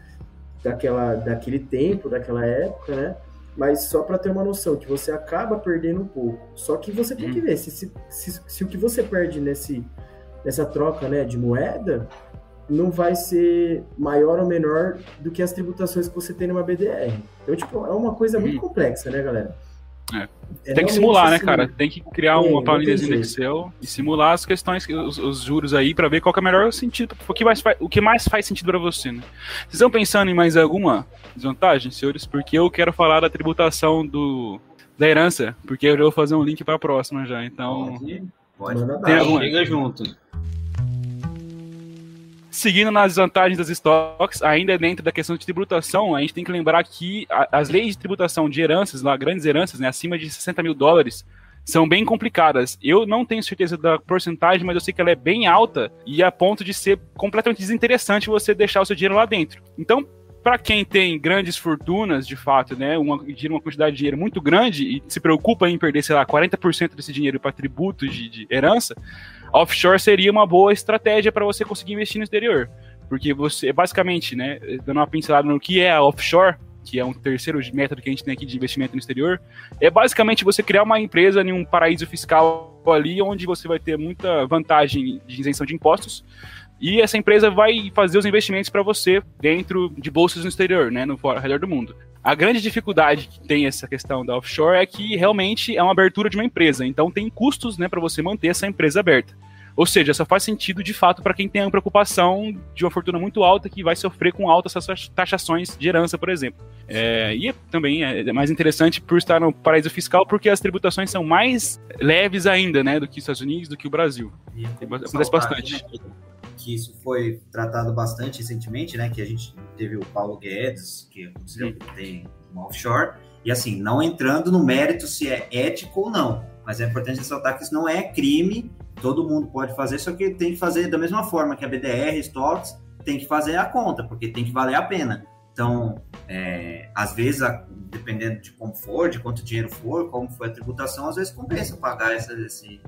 Speaker 1: daquela, daquele tempo, daquela época, né? Mas só para ter uma noção, que você acaba perdendo um pouco. Só que você tem que ver se, se, se, se o que você perde nesse, nessa troca né, de moeda não vai ser maior ou menor do que as tributações que você tem numa BDR. Então, tipo, é uma coisa muito complexa, né, galera?
Speaker 4: É.
Speaker 1: É
Speaker 4: Tem que simular, né,
Speaker 1: assim,
Speaker 4: cara? Tem que criar
Speaker 1: É,
Speaker 4: uma planilha
Speaker 1: jeito.
Speaker 4: Excel e simular as questões, os, os juros aí, pra ver qual que é o melhor sentido, o que, mais faz, o que mais faz sentido pra você, né? Vocês estão pensando em mais alguma desvantagem, senhores? Porque eu quero falar da tributação do, da herança, porque eu vou fazer um link pra próxima já, então...
Speaker 3: Pode, pode.
Speaker 4: Tem alguma-
Speaker 2: Chega junto.
Speaker 4: Seguindo nas vantagens das estoques, ainda dentro da questão de tributação, a gente tem que lembrar que as leis de tributação de heranças, grandes heranças, né, acima de 60 mil dólares, são bem complicadas. Eu não tenho certeza da porcentagem, mas eu sei que ela é bem alta e a ponto de ser completamente desinteressante você deixar o seu dinheiro lá dentro. Então, para quem tem grandes fortunas, de fato, né, uma, gira uma quantidade de dinheiro muito grande e se preocupa em perder, sei lá, 40% desse dinheiro para tributos de, de herança, offshore seria uma boa estratégia para você conseguir investir no exterior. Porque você, basicamente, né, dando uma pincelada no que é a offshore, que é um terceiro método que a gente tem aqui de investimento no exterior, é basicamente você criar uma empresa em um paraíso fiscal ali, onde você vai ter muita vantagem de isenção de impostos, e essa empresa vai fazer os investimentos para você dentro de bolsas no exterior, né, no fora, ao redor do mundo. A grande dificuldade que tem essa questão da offshore é que realmente é uma abertura de uma empresa, então tem custos, né, para você manter essa empresa aberta. Ou seja, só faz sentido de fato para quem tem a preocupação de uma fortuna muito alta que vai sofrer com altas taxações de herança, por exemplo. É, e também é mais interessante por estar no paraíso fiscal porque as tributações são mais leves ainda, né, do que os Estados Unidos, do que o Brasil. Acontece bastante.
Speaker 3: né, que isso foi tratado bastante recentemente, né? Que a gente teve o Paulo Guedes, que tem uma offshore, e assim, não entrando no mérito se é ético ou não, mas é importante ressaltar que isso não é crime, todo mundo pode fazer, só que tem que fazer da mesma forma que a BDR, Stocks, tem que fazer a conta, porque tem que valer a pena. Então, é, às vezes, dependendo de como for, de quanto dinheiro for, como foi a tributação, às vezes compensa pagar essa, esse,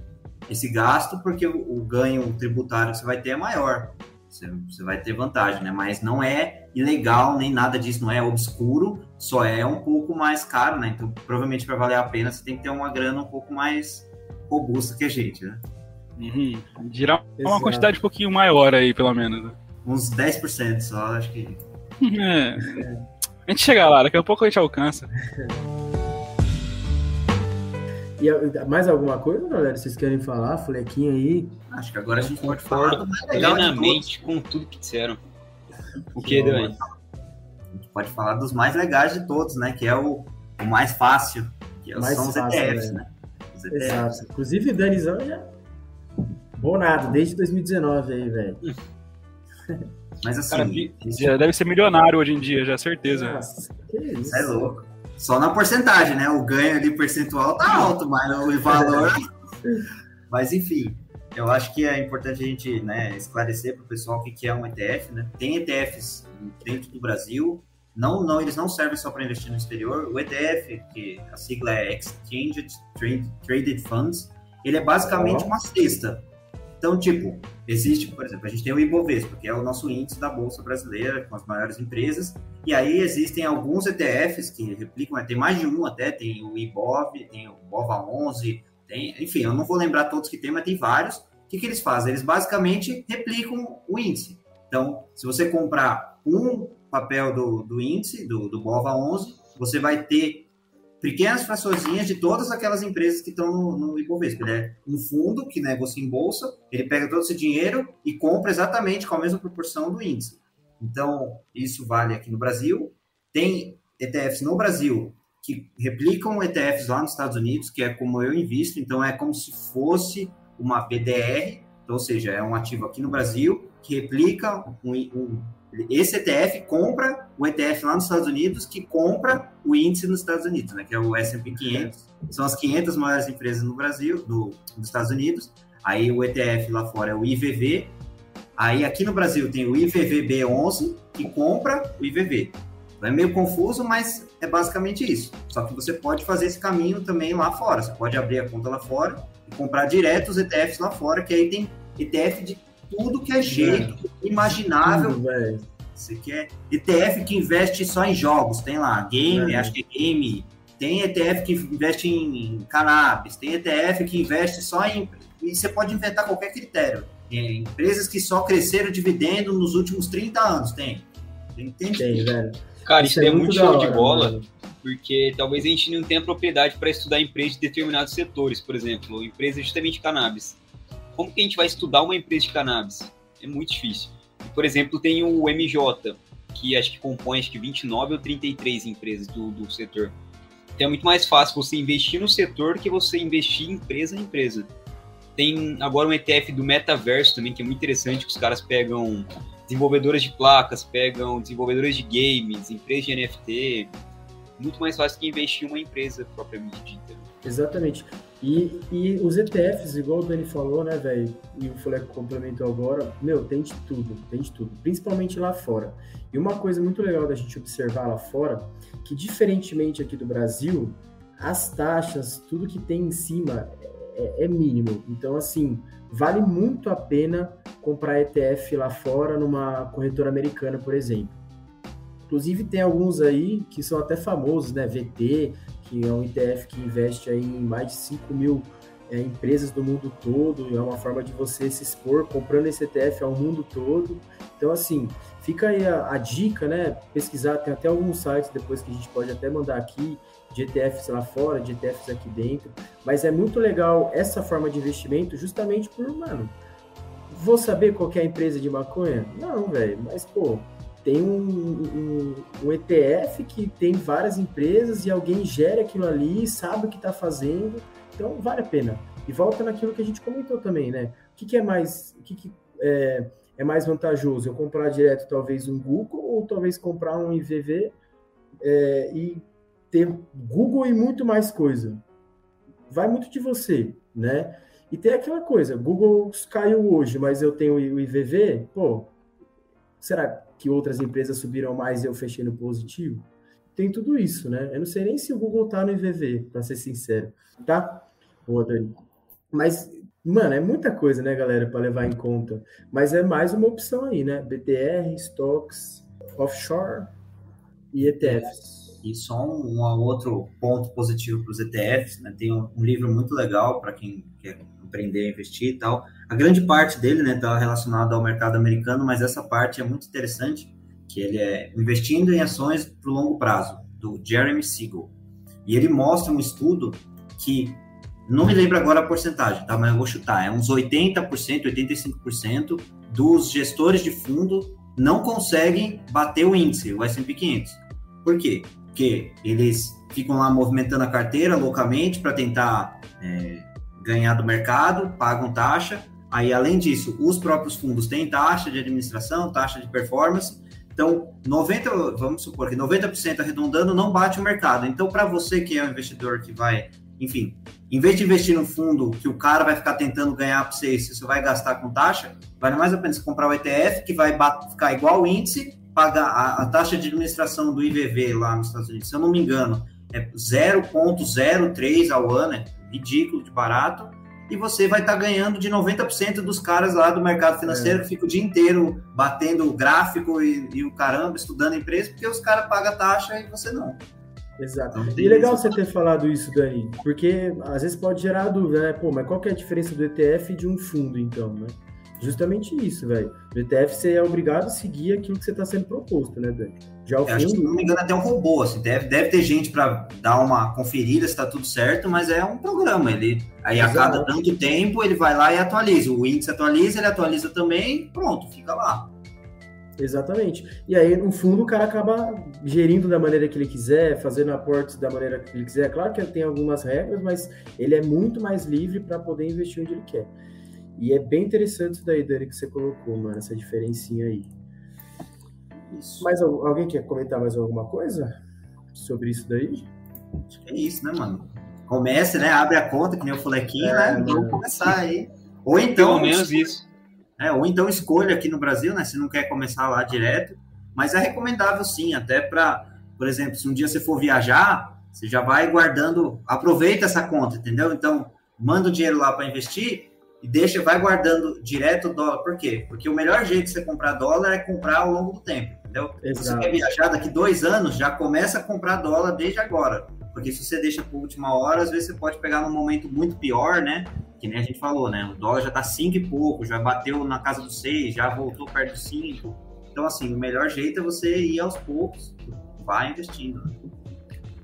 Speaker 3: esse gasto porque o, o ganho tributário que você vai ter é maior. Você, você, vai ter vantagem, né? Mas não é ilegal nem nada disso, não é obscuro, só é um pouco mais caro, né? Então, provavelmente para valer a pena, você tem que ter uma grana um pouco mais robusta que a gente, né?
Speaker 4: Uhum. Girar uma quantidade um pouquinho maior aí, pelo menos. Né?
Speaker 3: Uns 10% só, acho que.
Speaker 4: É. A gente chega lá, daqui a pouco a gente alcança.
Speaker 1: E mais alguma coisa, galera? Vocês querem falar? Flequinho aí?
Speaker 3: Acho que agora a gente pode falar
Speaker 2: plenamente com tudo que disseram. O que, Dani?
Speaker 3: A gente pode falar dos mais legais de todos, né? Que é o, o mais fácil, que é mais são os fácil, ETFs, né? Os
Speaker 1: ETFs. Exato. Inclusive, Danizão já bonado desde 2019 aí, velho.
Speaker 3: Mas assim, Cara,
Speaker 4: já deve ser milionário hoje em dia, já certeza.
Speaker 3: Nossa, que isso? É louco. Só na porcentagem, né? O ganho ali percentual tá alto, mas o valor. mas enfim, eu acho que é importante a gente né, esclarecer para o pessoal o que é um ETF, né? Tem ETFs dentro do Brasil, não, não, eles não servem só para investir no exterior. O ETF, que a sigla é Exchange Traded Funds, ele é basicamente uma cesta então, tipo, existe, por exemplo, a gente tem o Ibovespa, que é o nosso índice da Bolsa Brasileira, com as maiores empresas, e aí existem alguns ETFs que replicam, tem mais de um até, tem o Ibov, tem o Bova 11, tem, enfim, eu não vou lembrar todos que tem, mas tem vários. O que, que eles fazem? Eles basicamente replicam o índice. Então, se você comprar um papel do, do índice, do, do Bova 11, você vai ter pequenas fraçõezinhas de todas aquelas empresas que estão no, no Ibovespa. Ele é um fundo que negocia em bolsa, ele pega todo esse dinheiro e compra exatamente com a mesma proporção do índice. Então, isso vale aqui no Brasil. Tem ETFs no Brasil que replicam ETFs lá nos Estados Unidos, que é como eu invisto, então é como se fosse uma BDR, então, ou seja, é um ativo aqui no Brasil que replica um, um esse ETF compra o ETF lá nos Estados Unidos, que compra o índice nos Estados Unidos, né, que é o S&P 500. São as 500 maiores empresas no Brasil, do, dos Estados Unidos. Aí o ETF lá fora é o IVV. Aí aqui no Brasil tem o IVVB11, que compra o IVV. É meio confuso, mas é basicamente isso. Só que você pode fazer esse caminho também lá fora. Você pode abrir a conta lá fora e comprar direto os ETFs lá fora, que aí tem ETF de tudo que é jeito é. imaginável. Tudo, você quer ETF que investe só em jogos, tem lá, game, é. acho que é game. Tem ETF que investe em cannabis, tem ETF que investe só em. E você pode inventar qualquer critério. Tem empresas que só cresceram dividendo nos últimos 30 anos, tem.
Speaker 1: Tem, tem, tem velho.
Speaker 2: Cara, isso, isso é, é muito show de bola, mano. porque talvez a gente não tenha propriedade para estudar empresas de determinados setores, por exemplo, empresas justamente de cannabis como que a gente vai estudar uma empresa de cannabis? É muito difícil. Por exemplo, tem o MJ, que acho que compõe acho que 29 ou 33 empresas do, do setor. Então é muito mais fácil você investir no setor do que você investir empresa em empresa. Tem agora um ETF do metaverso também, que é muito interessante, que os caras pegam desenvolvedoras de placas, pegam desenvolvedores de games, empresas de NFT. Muito mais fácil que investir em uma empresa propriamente dita.
Speaker 1: Exatamente. E, e os ETFs, igual o Dani falou, né, velho, e o Fleco complementou agora, meu, tem de tudo, tem de tudo, principalmente lá fora. E uma coisa muito legal da gente observar lá fora, que diferentemente aqui do Brasil, as taxas, tudo que tem em cima é, é mínimo. Então, assim, vale muito a pena comprar ETF lá fora numa corretora americana, por exemplo. Inclusive, tem alguns aí que são até famosos, né? VT, que é um ETF que investe aí em mais de 5 mil é, empresas do mundo todo, é uma forma de você se expor comprando esse ETF ao mundo todo. Então, assim, fica aí a, a, dica, né? Pesquisar, tem até alguns sites depois que a gente pode até mandar aqui, de ETFs lá fora, de ETFs aqui dentro. Mas é muito legal essa forma de investimento, justamente por, mano, vou saber qual é a empresa de maconha? Não, velho, mas, pô, tem um, um, um, ETF que tem várias empresas e alguém gera aquilo ali, sabe o que está fazendo, então vale a pena. E volta naquilo que a gente comentou também, né? O que, que é mais, o que, que é, é, mais vantajoso? Eu comprar direto talvez um Google ou talvez comprar um IVV é, e ter Google e muito mais coisa? Vai muito de você, né? E tem aquela coisa, Google caiu hoje, mas eu tenho o IVV, pô, será que outras empresas subiram mais e eu fechei no positivo? Tem tudo isso, né? Eu não sei nem se o Google tá no IVV, para ser sincero, tá? Boa, Dani. Mas Mano, é muita coisa, né, galera, para levar em conta. Mas é mais uma opção aí, né? BTR, stocks, offshore e ETFs.
Speaker 3: E só um, um outro ponto positivo para os ETFs, né? Tem um, um livro muito legal para quem quer empreender, investir e tal. A grande parte dele, né, está relacionado ao mercado americano, mas essa parte é muito interessante, que ele é investindo em ações para o longo prazo, do Jeremy Siegel. E ele mostra um estudo que não me lembro agora a porcentagem, tá? Mas eu vou chutar. É uns 80%, 85% dos gestores de fundo não conseguem bater o índice, o S&P 500. Por quê? Porque eles ficam lá movimentando a carteira loucamente para tentar é, ganhar do mercado, pagam taxa. Aí, além disso, os próprios fundos têm taxa de administração, taxa de performance. Então, 90, vamos supor que 90% arredondando não bate o mercado. Então, para você que é um investidor que vai enfim, em vez de investir no fundo que o cara vai ficar tentando ganhar para você, se você vai gastar com taxa, vale mais a pena você comprar o ETF, que vai ficar igual o índice, pagar a, a, taxa de administração do IVV lá nos Estados Unidos, se eu não me engano, é 0,03 ao ano, é ridículo de barato, e você vai estar tá ganhando de 90% dos caras lá do mercado financeiro é. que fica o dia inteiro batendo gráfico e, e o caramba, estudando empresa, porque os caras pagam taxa e você não.
Speaker 1: Exato. Então, e legal você ter falado isso, Dani, porque às vezes pode gerar dúvida, né? Pô, mas qual que é a diferença do ETF de um fundo, então, né? Justamente isso, velho. No ETF você é obrigado a seguir aquilo que você está sendo proposto, né, Dani?
Speaker 3: Já o fundo... Acho que, se não me engano, até um robô, assim, deve, deve ter gente para dar uma conferida se está tudo certo, mas é um programa. Ele, aí Exato. a cada tanto tempo ele vai lá e atualiza. O índice atualiza, ele atualiza também, pronto, fica lá.
Speaker 1: Exatamente. E aí, no fundo, o cara acaba gerindo da maneira que ele quiser, fazendo aportes da maneira que ele quiser. Claro que ele tem algumas regras, mas ele é muito mais livre para poder investir onde ele quer. E é bem interessante isso daí, Dani, que você colocou, mano, essa diferencinha aí. Isso. Mas alguém quer comentar mais alguma coisa sobre isso daí?
Speaker 3: Acho que é isso, né, mano? Comece, né? Abre a conta, que nem o Fulequinho, é, né? Vamos começar aí. Ou então.
Speaker 2: Pelo menos isso.
Speaker 3: É, ou então escolha aqui no Brasil, né? Se não quer começar lá direto. Mas é recomendável sim, até para, por exemplo, se um dia você for viajar, você já vai guardando, aproveita essa conta, entendeu? Então, manda o dinheiro lá para investir e deixa, vai guardando direto o dólar. Por quê? Porque o melhor jeito de você comprar dólar é comprar ao longo do tempo, entendeu? Exato. Se você quer viajar daqui dois anos, já começa a comprar dólar desde agora. Porque se você deixa para última hora, às vezes você pode pegar num momento muito pior, né? Que nem a gente falou, né? O dólar já tá 5 e pouco, já bateu na casa dos 6, já voltou perto dos 5. Então, assim, o melhor jeito é você ir aos poucos, vai investindo.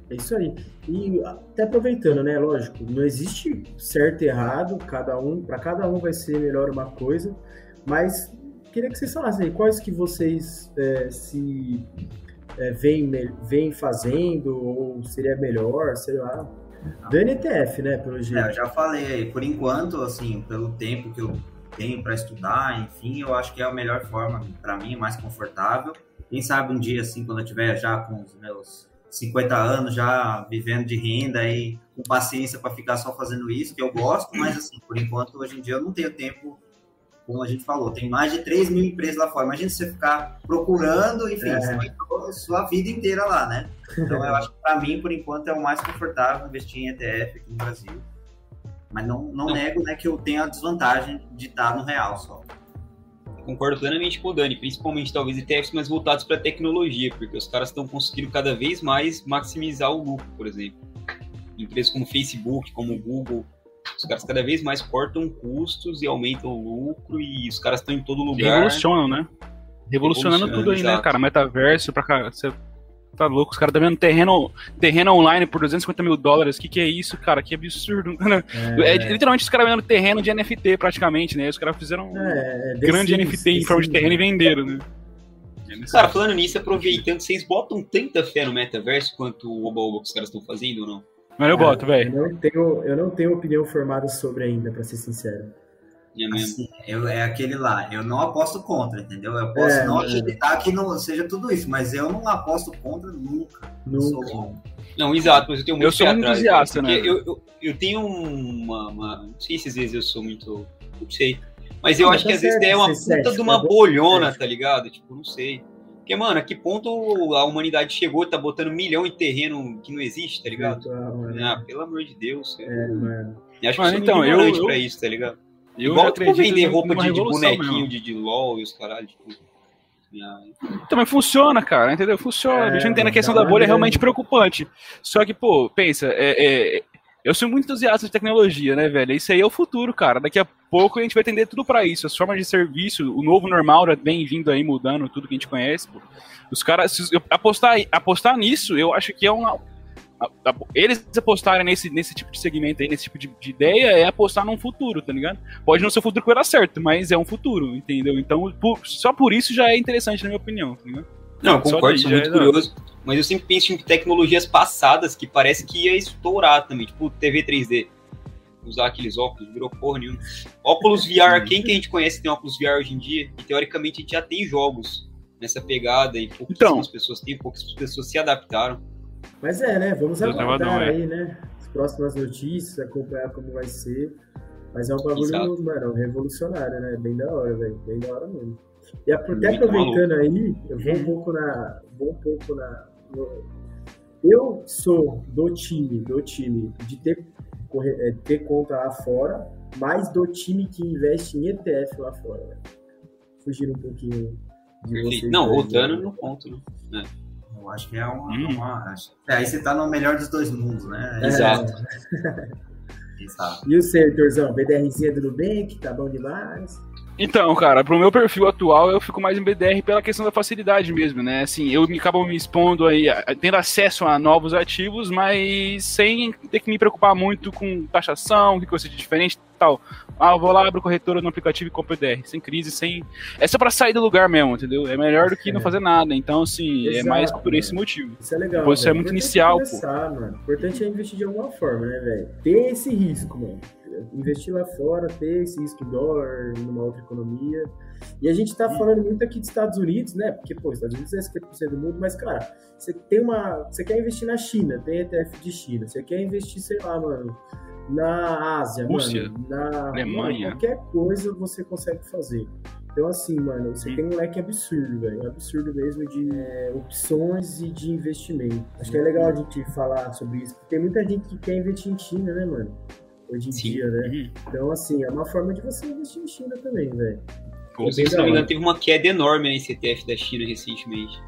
Speaker 1: É isso aí. E até aproveitando, né? Lógico, não existe certo e errado, cada um, para cada um vai ser melhor uma coisa, mas queria que vocês falassem aí, quais que vocês é, se é, vem fazendo, ou seria melhor, sei lá. Do NTF, né, pelo jeito.
Speaker 3: É, eu já falei, por enquanto, assim, pelo tempo que eu tenho para estudar, enfim, eu acho que é a melhor forma, para mim, mais confortável. Quem sabe um dia, assim, quando eu tiver já com os meus 50 anos, já vivendo de renda e com paciência para ficar só fazendo isso, que eu gosto, mas, assim, por enquanto, hoje em dia, eu não tenho tempo como a gente falou, tem mais de 3 mil empresas lá fora. Imagina você ficar procurando, enfim, é. você vai sua vida inteira lá, né? Então eu acho que para mim, por enquanto, é o mais confortável investir em ETF aqui no Brasil. Mas não, não, não. nego né, que eu tenho a desvantagem de estar no real só.
Speaker 2: Concordo plenamente com o Dani, principalmente talvez ETFs mais voltados para tecnologia, porque os caras estão conseguindo cada vez mais maximizar o lucro, por exemplo. Empresas como Facebook, como Google, os caras cada vez mais cortam custos e aumentam o lucro e os caras estão em todo lugar.
Speaker 4: Revolucionam, né? Revolucionando tudo aí, né, exato. né, cara? Metaverso, pra cá. Você tá louco? Os caras tá vendo terreno, terreno online por 250 mil dólares. O que, que é isso, cara? Que absurdo. Né? É, é, literalmente os caras vendendo terreno de NFT, praticamente, né? Os caras fizeram um é, grande sim, NFT sim, em forma de terreno e venderam, né?
Speaker 2: Cara, falando nisso, aproveitando, vocês botam tanta fé no metaverso quanto o Oba-Oba que os caras estão fazendo ou não?
Speaker 4: Mas eu boto, velho.
Speaker 1: Eu, não tenho, eu não tenho opinião formada sobre ainda, pra ser sincero.
Speaker 3: É, assim, eu, é aquele lá, eu não aposto contra, entendeu? Eu posso é, não é. acreditar que não seja tudo isso, mas eu não aposto contra nunca.
Speaker 1: Nunca.
Speaker 2: Não, exato, mas eu tenho muito
Speaker 4: Eu sou um entusiasta, né?
Speaker 2: Eu, eu, eu, tenho uma, uma, Não sei se às vezes eu sou muito. Não sei. Mas eu não, acho que às vezes é uma puta de uma bolhona, tá ligado? Tipo, não sei. Porque, mano, a que ponto a humanidade chegou, tá botando milhão em terreno que não existe, tá ligado? ah, pelo amor de Deus.
Speaker 1: É, mano.
Speaker 2: Acho que mano, então, eu, eu, pra isso, tá ligado? Eu Igual tipo vender roupa de, de bonequinho de, de LOL e os caralho, tipo.
Speaker 4: Também funciona, cara, entendeu? Funciona. É, a gente entende a questão da bolha é realmente preocupante. Só que, pô, pensa, é, é, eu sou muito entusiasta de tecnologia, né, velho? Isso aí é o futuro, cara. Daqui a pouco a gente vai atender tudo para isso. As formas de serviço, o novo normal vem vindo aí, mudando tudo que a gente conhece. Pô. Os caras, apostar, apostar nisso, eu acho que é uma, eles apostarem nesse, nesse tipo de segmento aí, nesse tipo de, de, ideia, é apostar num futuro, tá ligado? Pode não ser o futuro que vai dar certo, mas é um futuro, entendeu? Então, por, só por isso já é interessante, na minha opinião, tá ligado?
Speaker 2: Não, eu concordo, sou muito é curioso. Mas eu sempre penso em tecnologias passadas que parece que ia estourar também, tipo TV 3D. Usar aqueles óculos, virou porra nenhuma. Óculos VR, quem que a gente conhece tem óculos VR hoje em dia? E teoricamente a gente já tem jogos nessa pegada e pouquíssimas então, pessoas têm, poucas pessoas se adaptaram.
Speaker 1: Mas é, né? Vamos aguardar é. aí, né? As próximas notícias, acompanhar como vai ser. Mas é um bagulho, Exato. mano, revolucionário, né? Bem da hora, velho. Bem da hora mesmo. E até aproveitando aí, eu vou um pouco na. Vou um pouco na. Eu sou do time, do time de ter, é, ter conta lá fora, mais do time que investe em ETF lá fora. Né? Fugindo um pouquinho
Speaker 2: de você. Não, rodando no ponto, né? É.
Speaker 3: Eu acho que é uma. Hum. uma é, aí você tá no melhor dos dois mundos, né?
Speaker 2: É. Exato.
Speaker 1: Exato. E o seu, Torzão? BDRzinha do Nubank, tá bom demais.
Speaker 4: Então, cara, pro meu perfil atual, eu fico mais em BDR pela questão da facilidade mesmo, né? Assim, eu me acabo me expondo aí, tendo acesso a novos ativos, mas sem ter que me preocupar muito com taxação, o que coisa de diferente tal. Ah, eu vou lá, abro corretora no aplicativo e compro BDR, sem crise, sem. É só pra sair do lugar mesmo, entendeu? É melhor do que é. não fazer nada. Então, assim, Exato, é mais por esse motivo.
Speaker 1: Isso é legal.
Speaker 4: Isso é muito inicial,
Speaker 1: começar, pô. Mano. O importante é investir de alguma forma, né, velho? Ter esse risco, mano investir lá fora, ter esse risco dólar, numa outra economia. E a gente está falando muito aqui dos Estados Unidos, né? Porque, pô, Estados Unidos é 50% do mundo, mas, cara, você tem uma. Você quer investir na China, tem ETF de China. Você quer investir, sei lá, mano, na Ásia, Rússia, mano, na
Speaker 4: Alemanha.
Speaker 1: Qualquer coisa você consegue fazer. Então, assim, mano, você tem um leque absurdo, velho. Um absurdo mesmo de é, opções e de investimento. Acho que é legal a gente falar sobre isso, porque tem muita gente que quer investir em China, né, mano? Hoje em Sim. dia, né? Uhum. Então, assim, é uma forma de você investir em China também, velho.
Speaker 2: Com se não me engano, teve uma queda enorme nesse ETF da China recentemente,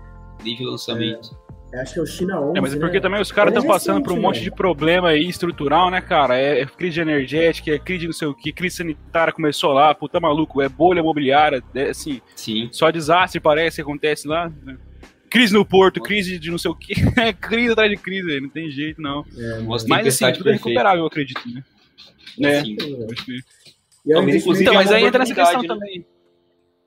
Speaker 2: desde o lançamento.
Speaker 1: É. Acho que é o China 11,
Speaker 4: É, mas é porque né? também os caras estão é passando por um monte de problema aí estrutural, né, cara? É, é, crise energética, é crise não sei o que, crise sanitária começou lá, puta maluco, é bolha imobiliária, é, assim,
Speaker 2: Sim.
Speaker 4: só desastre parece que acontece lá. Né? Crise no Porto, crise de não sei o que, é crise atrás de crise, não tem jeito não. É, mas assim, tudo é recuperável, eu acredito, né? Né? Sim. Então, então, mas aí entra nessa questão né? também.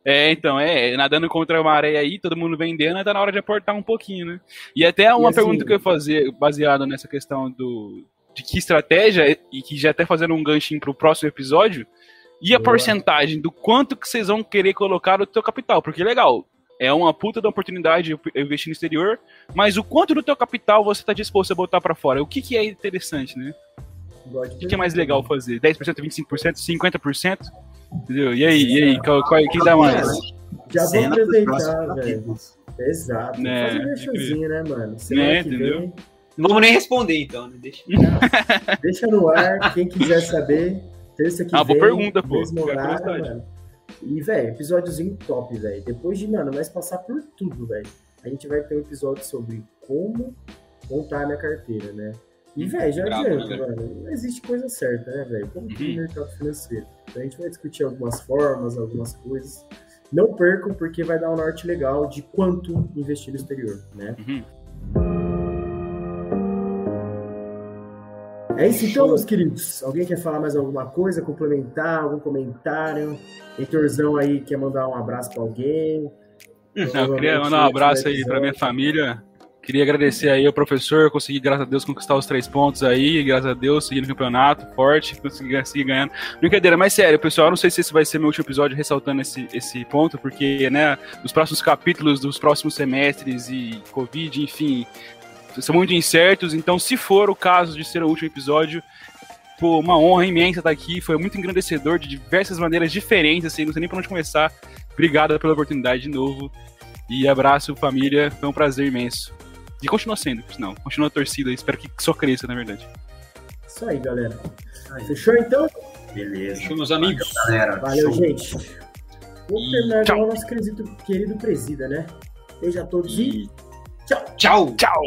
Speaker 4: É, então, é, nadando contra a maré aí, todo mundo vendendo, tá na hora de aportar um pouquinho, né? E até uma e assim, pergunta que eu ia fazer, baseada nessa questão do de que estratégia, e que já até fazendo um ganchinho pro próximo episódio, e a boa. porcentagem do quanto que vocês vão querer colocar no teu capital, porque legal, é uma puta da oportunidade investir no exterior, mas o quanto do teu capital você está disposto a botar para fora? O que, que é interessante, né? O que, que, é mais legal fazer? 10%, 25%, 50%? Entendeu? E aí, e aí, qual, qual, quem dá mais?
Speaker 1: Já vou aproveitar, velho. Exato. Né, Fazer um deixozinho, né, mano?
Speaker 2: né, entendeu? Vem... Não vamos nem responder, então, né?
Speaker 1: Deixa. Deixa no ar, quem quiser saber. Terça que
Speaker 4: ah,
Speaker 1: vem.
Speaker 4: boa pergunta, pô.
Speaker 1: Horário, mano. E, velho, episódiozinho top, velho. Depois de, mano, nós passar por tudo, velho. A gente vai ter um episódio sobre como montar minha carteira, né? E, velho, já Bravo, adianta, né, mano. Não existe coisa certa, né, velho? Como uhum. que mercado financeiro. Então a gente vai discutir algumas formas, algumas coisas. Não percam, porque vai dar um norte legal de quanto investir no exterior, né? Uhum. É isso então, meus queridos. Alguém quer falar mais alguma coisa, complementar, algum comentário? Heitorzão aí quer mandar um abraço para alguém?
Speaker 4: Eu queria mandar um abraço aí para minha família, Queria agradecer aí ao professor, consegui, graças a Deus, conquistar os três pontos aí, graças a Deus, seguir no campeonato, forte, consegui seguir ganhando. Brincadeira, mas sério, pessoal, eu não sei se esse vai ser meu último episódio ressaltando esse, esse ponto, porque, né, os próximos capítulos dos próximos semestres e Covid, enfim, são muito incertos, então se for o caso de ser o último episódio, pô, uma honra imensa estar aqui, foi muito engrandecedor de diversas maneiras diferentes, assim, não sei nem por onde começar. Obrigado pela oportunidade de novo. E abraço, família. Foi um prazer imenso. E continua sendo, não, continua a torcida, espero que só cresça, na verdade.
Speaker 1: Isso aí, galera. Aí, fechou então?
Speaker 3: Beleza.
Speaker 2: Fechou, meus amigos.
Speaker 3: Valeu, galera.
Speaker 1: Valeu,
Speaker 3: Show.
Speaker 1: gente.
Speaker 2: Vou
Speaker 1: terminar agora o nosso querido, querido presida, né? Beijo a todos e,
Speaker 2: e...
Speaker 1: tchau.
Speaker 2: Tchau.
Speaker 4: Tchau.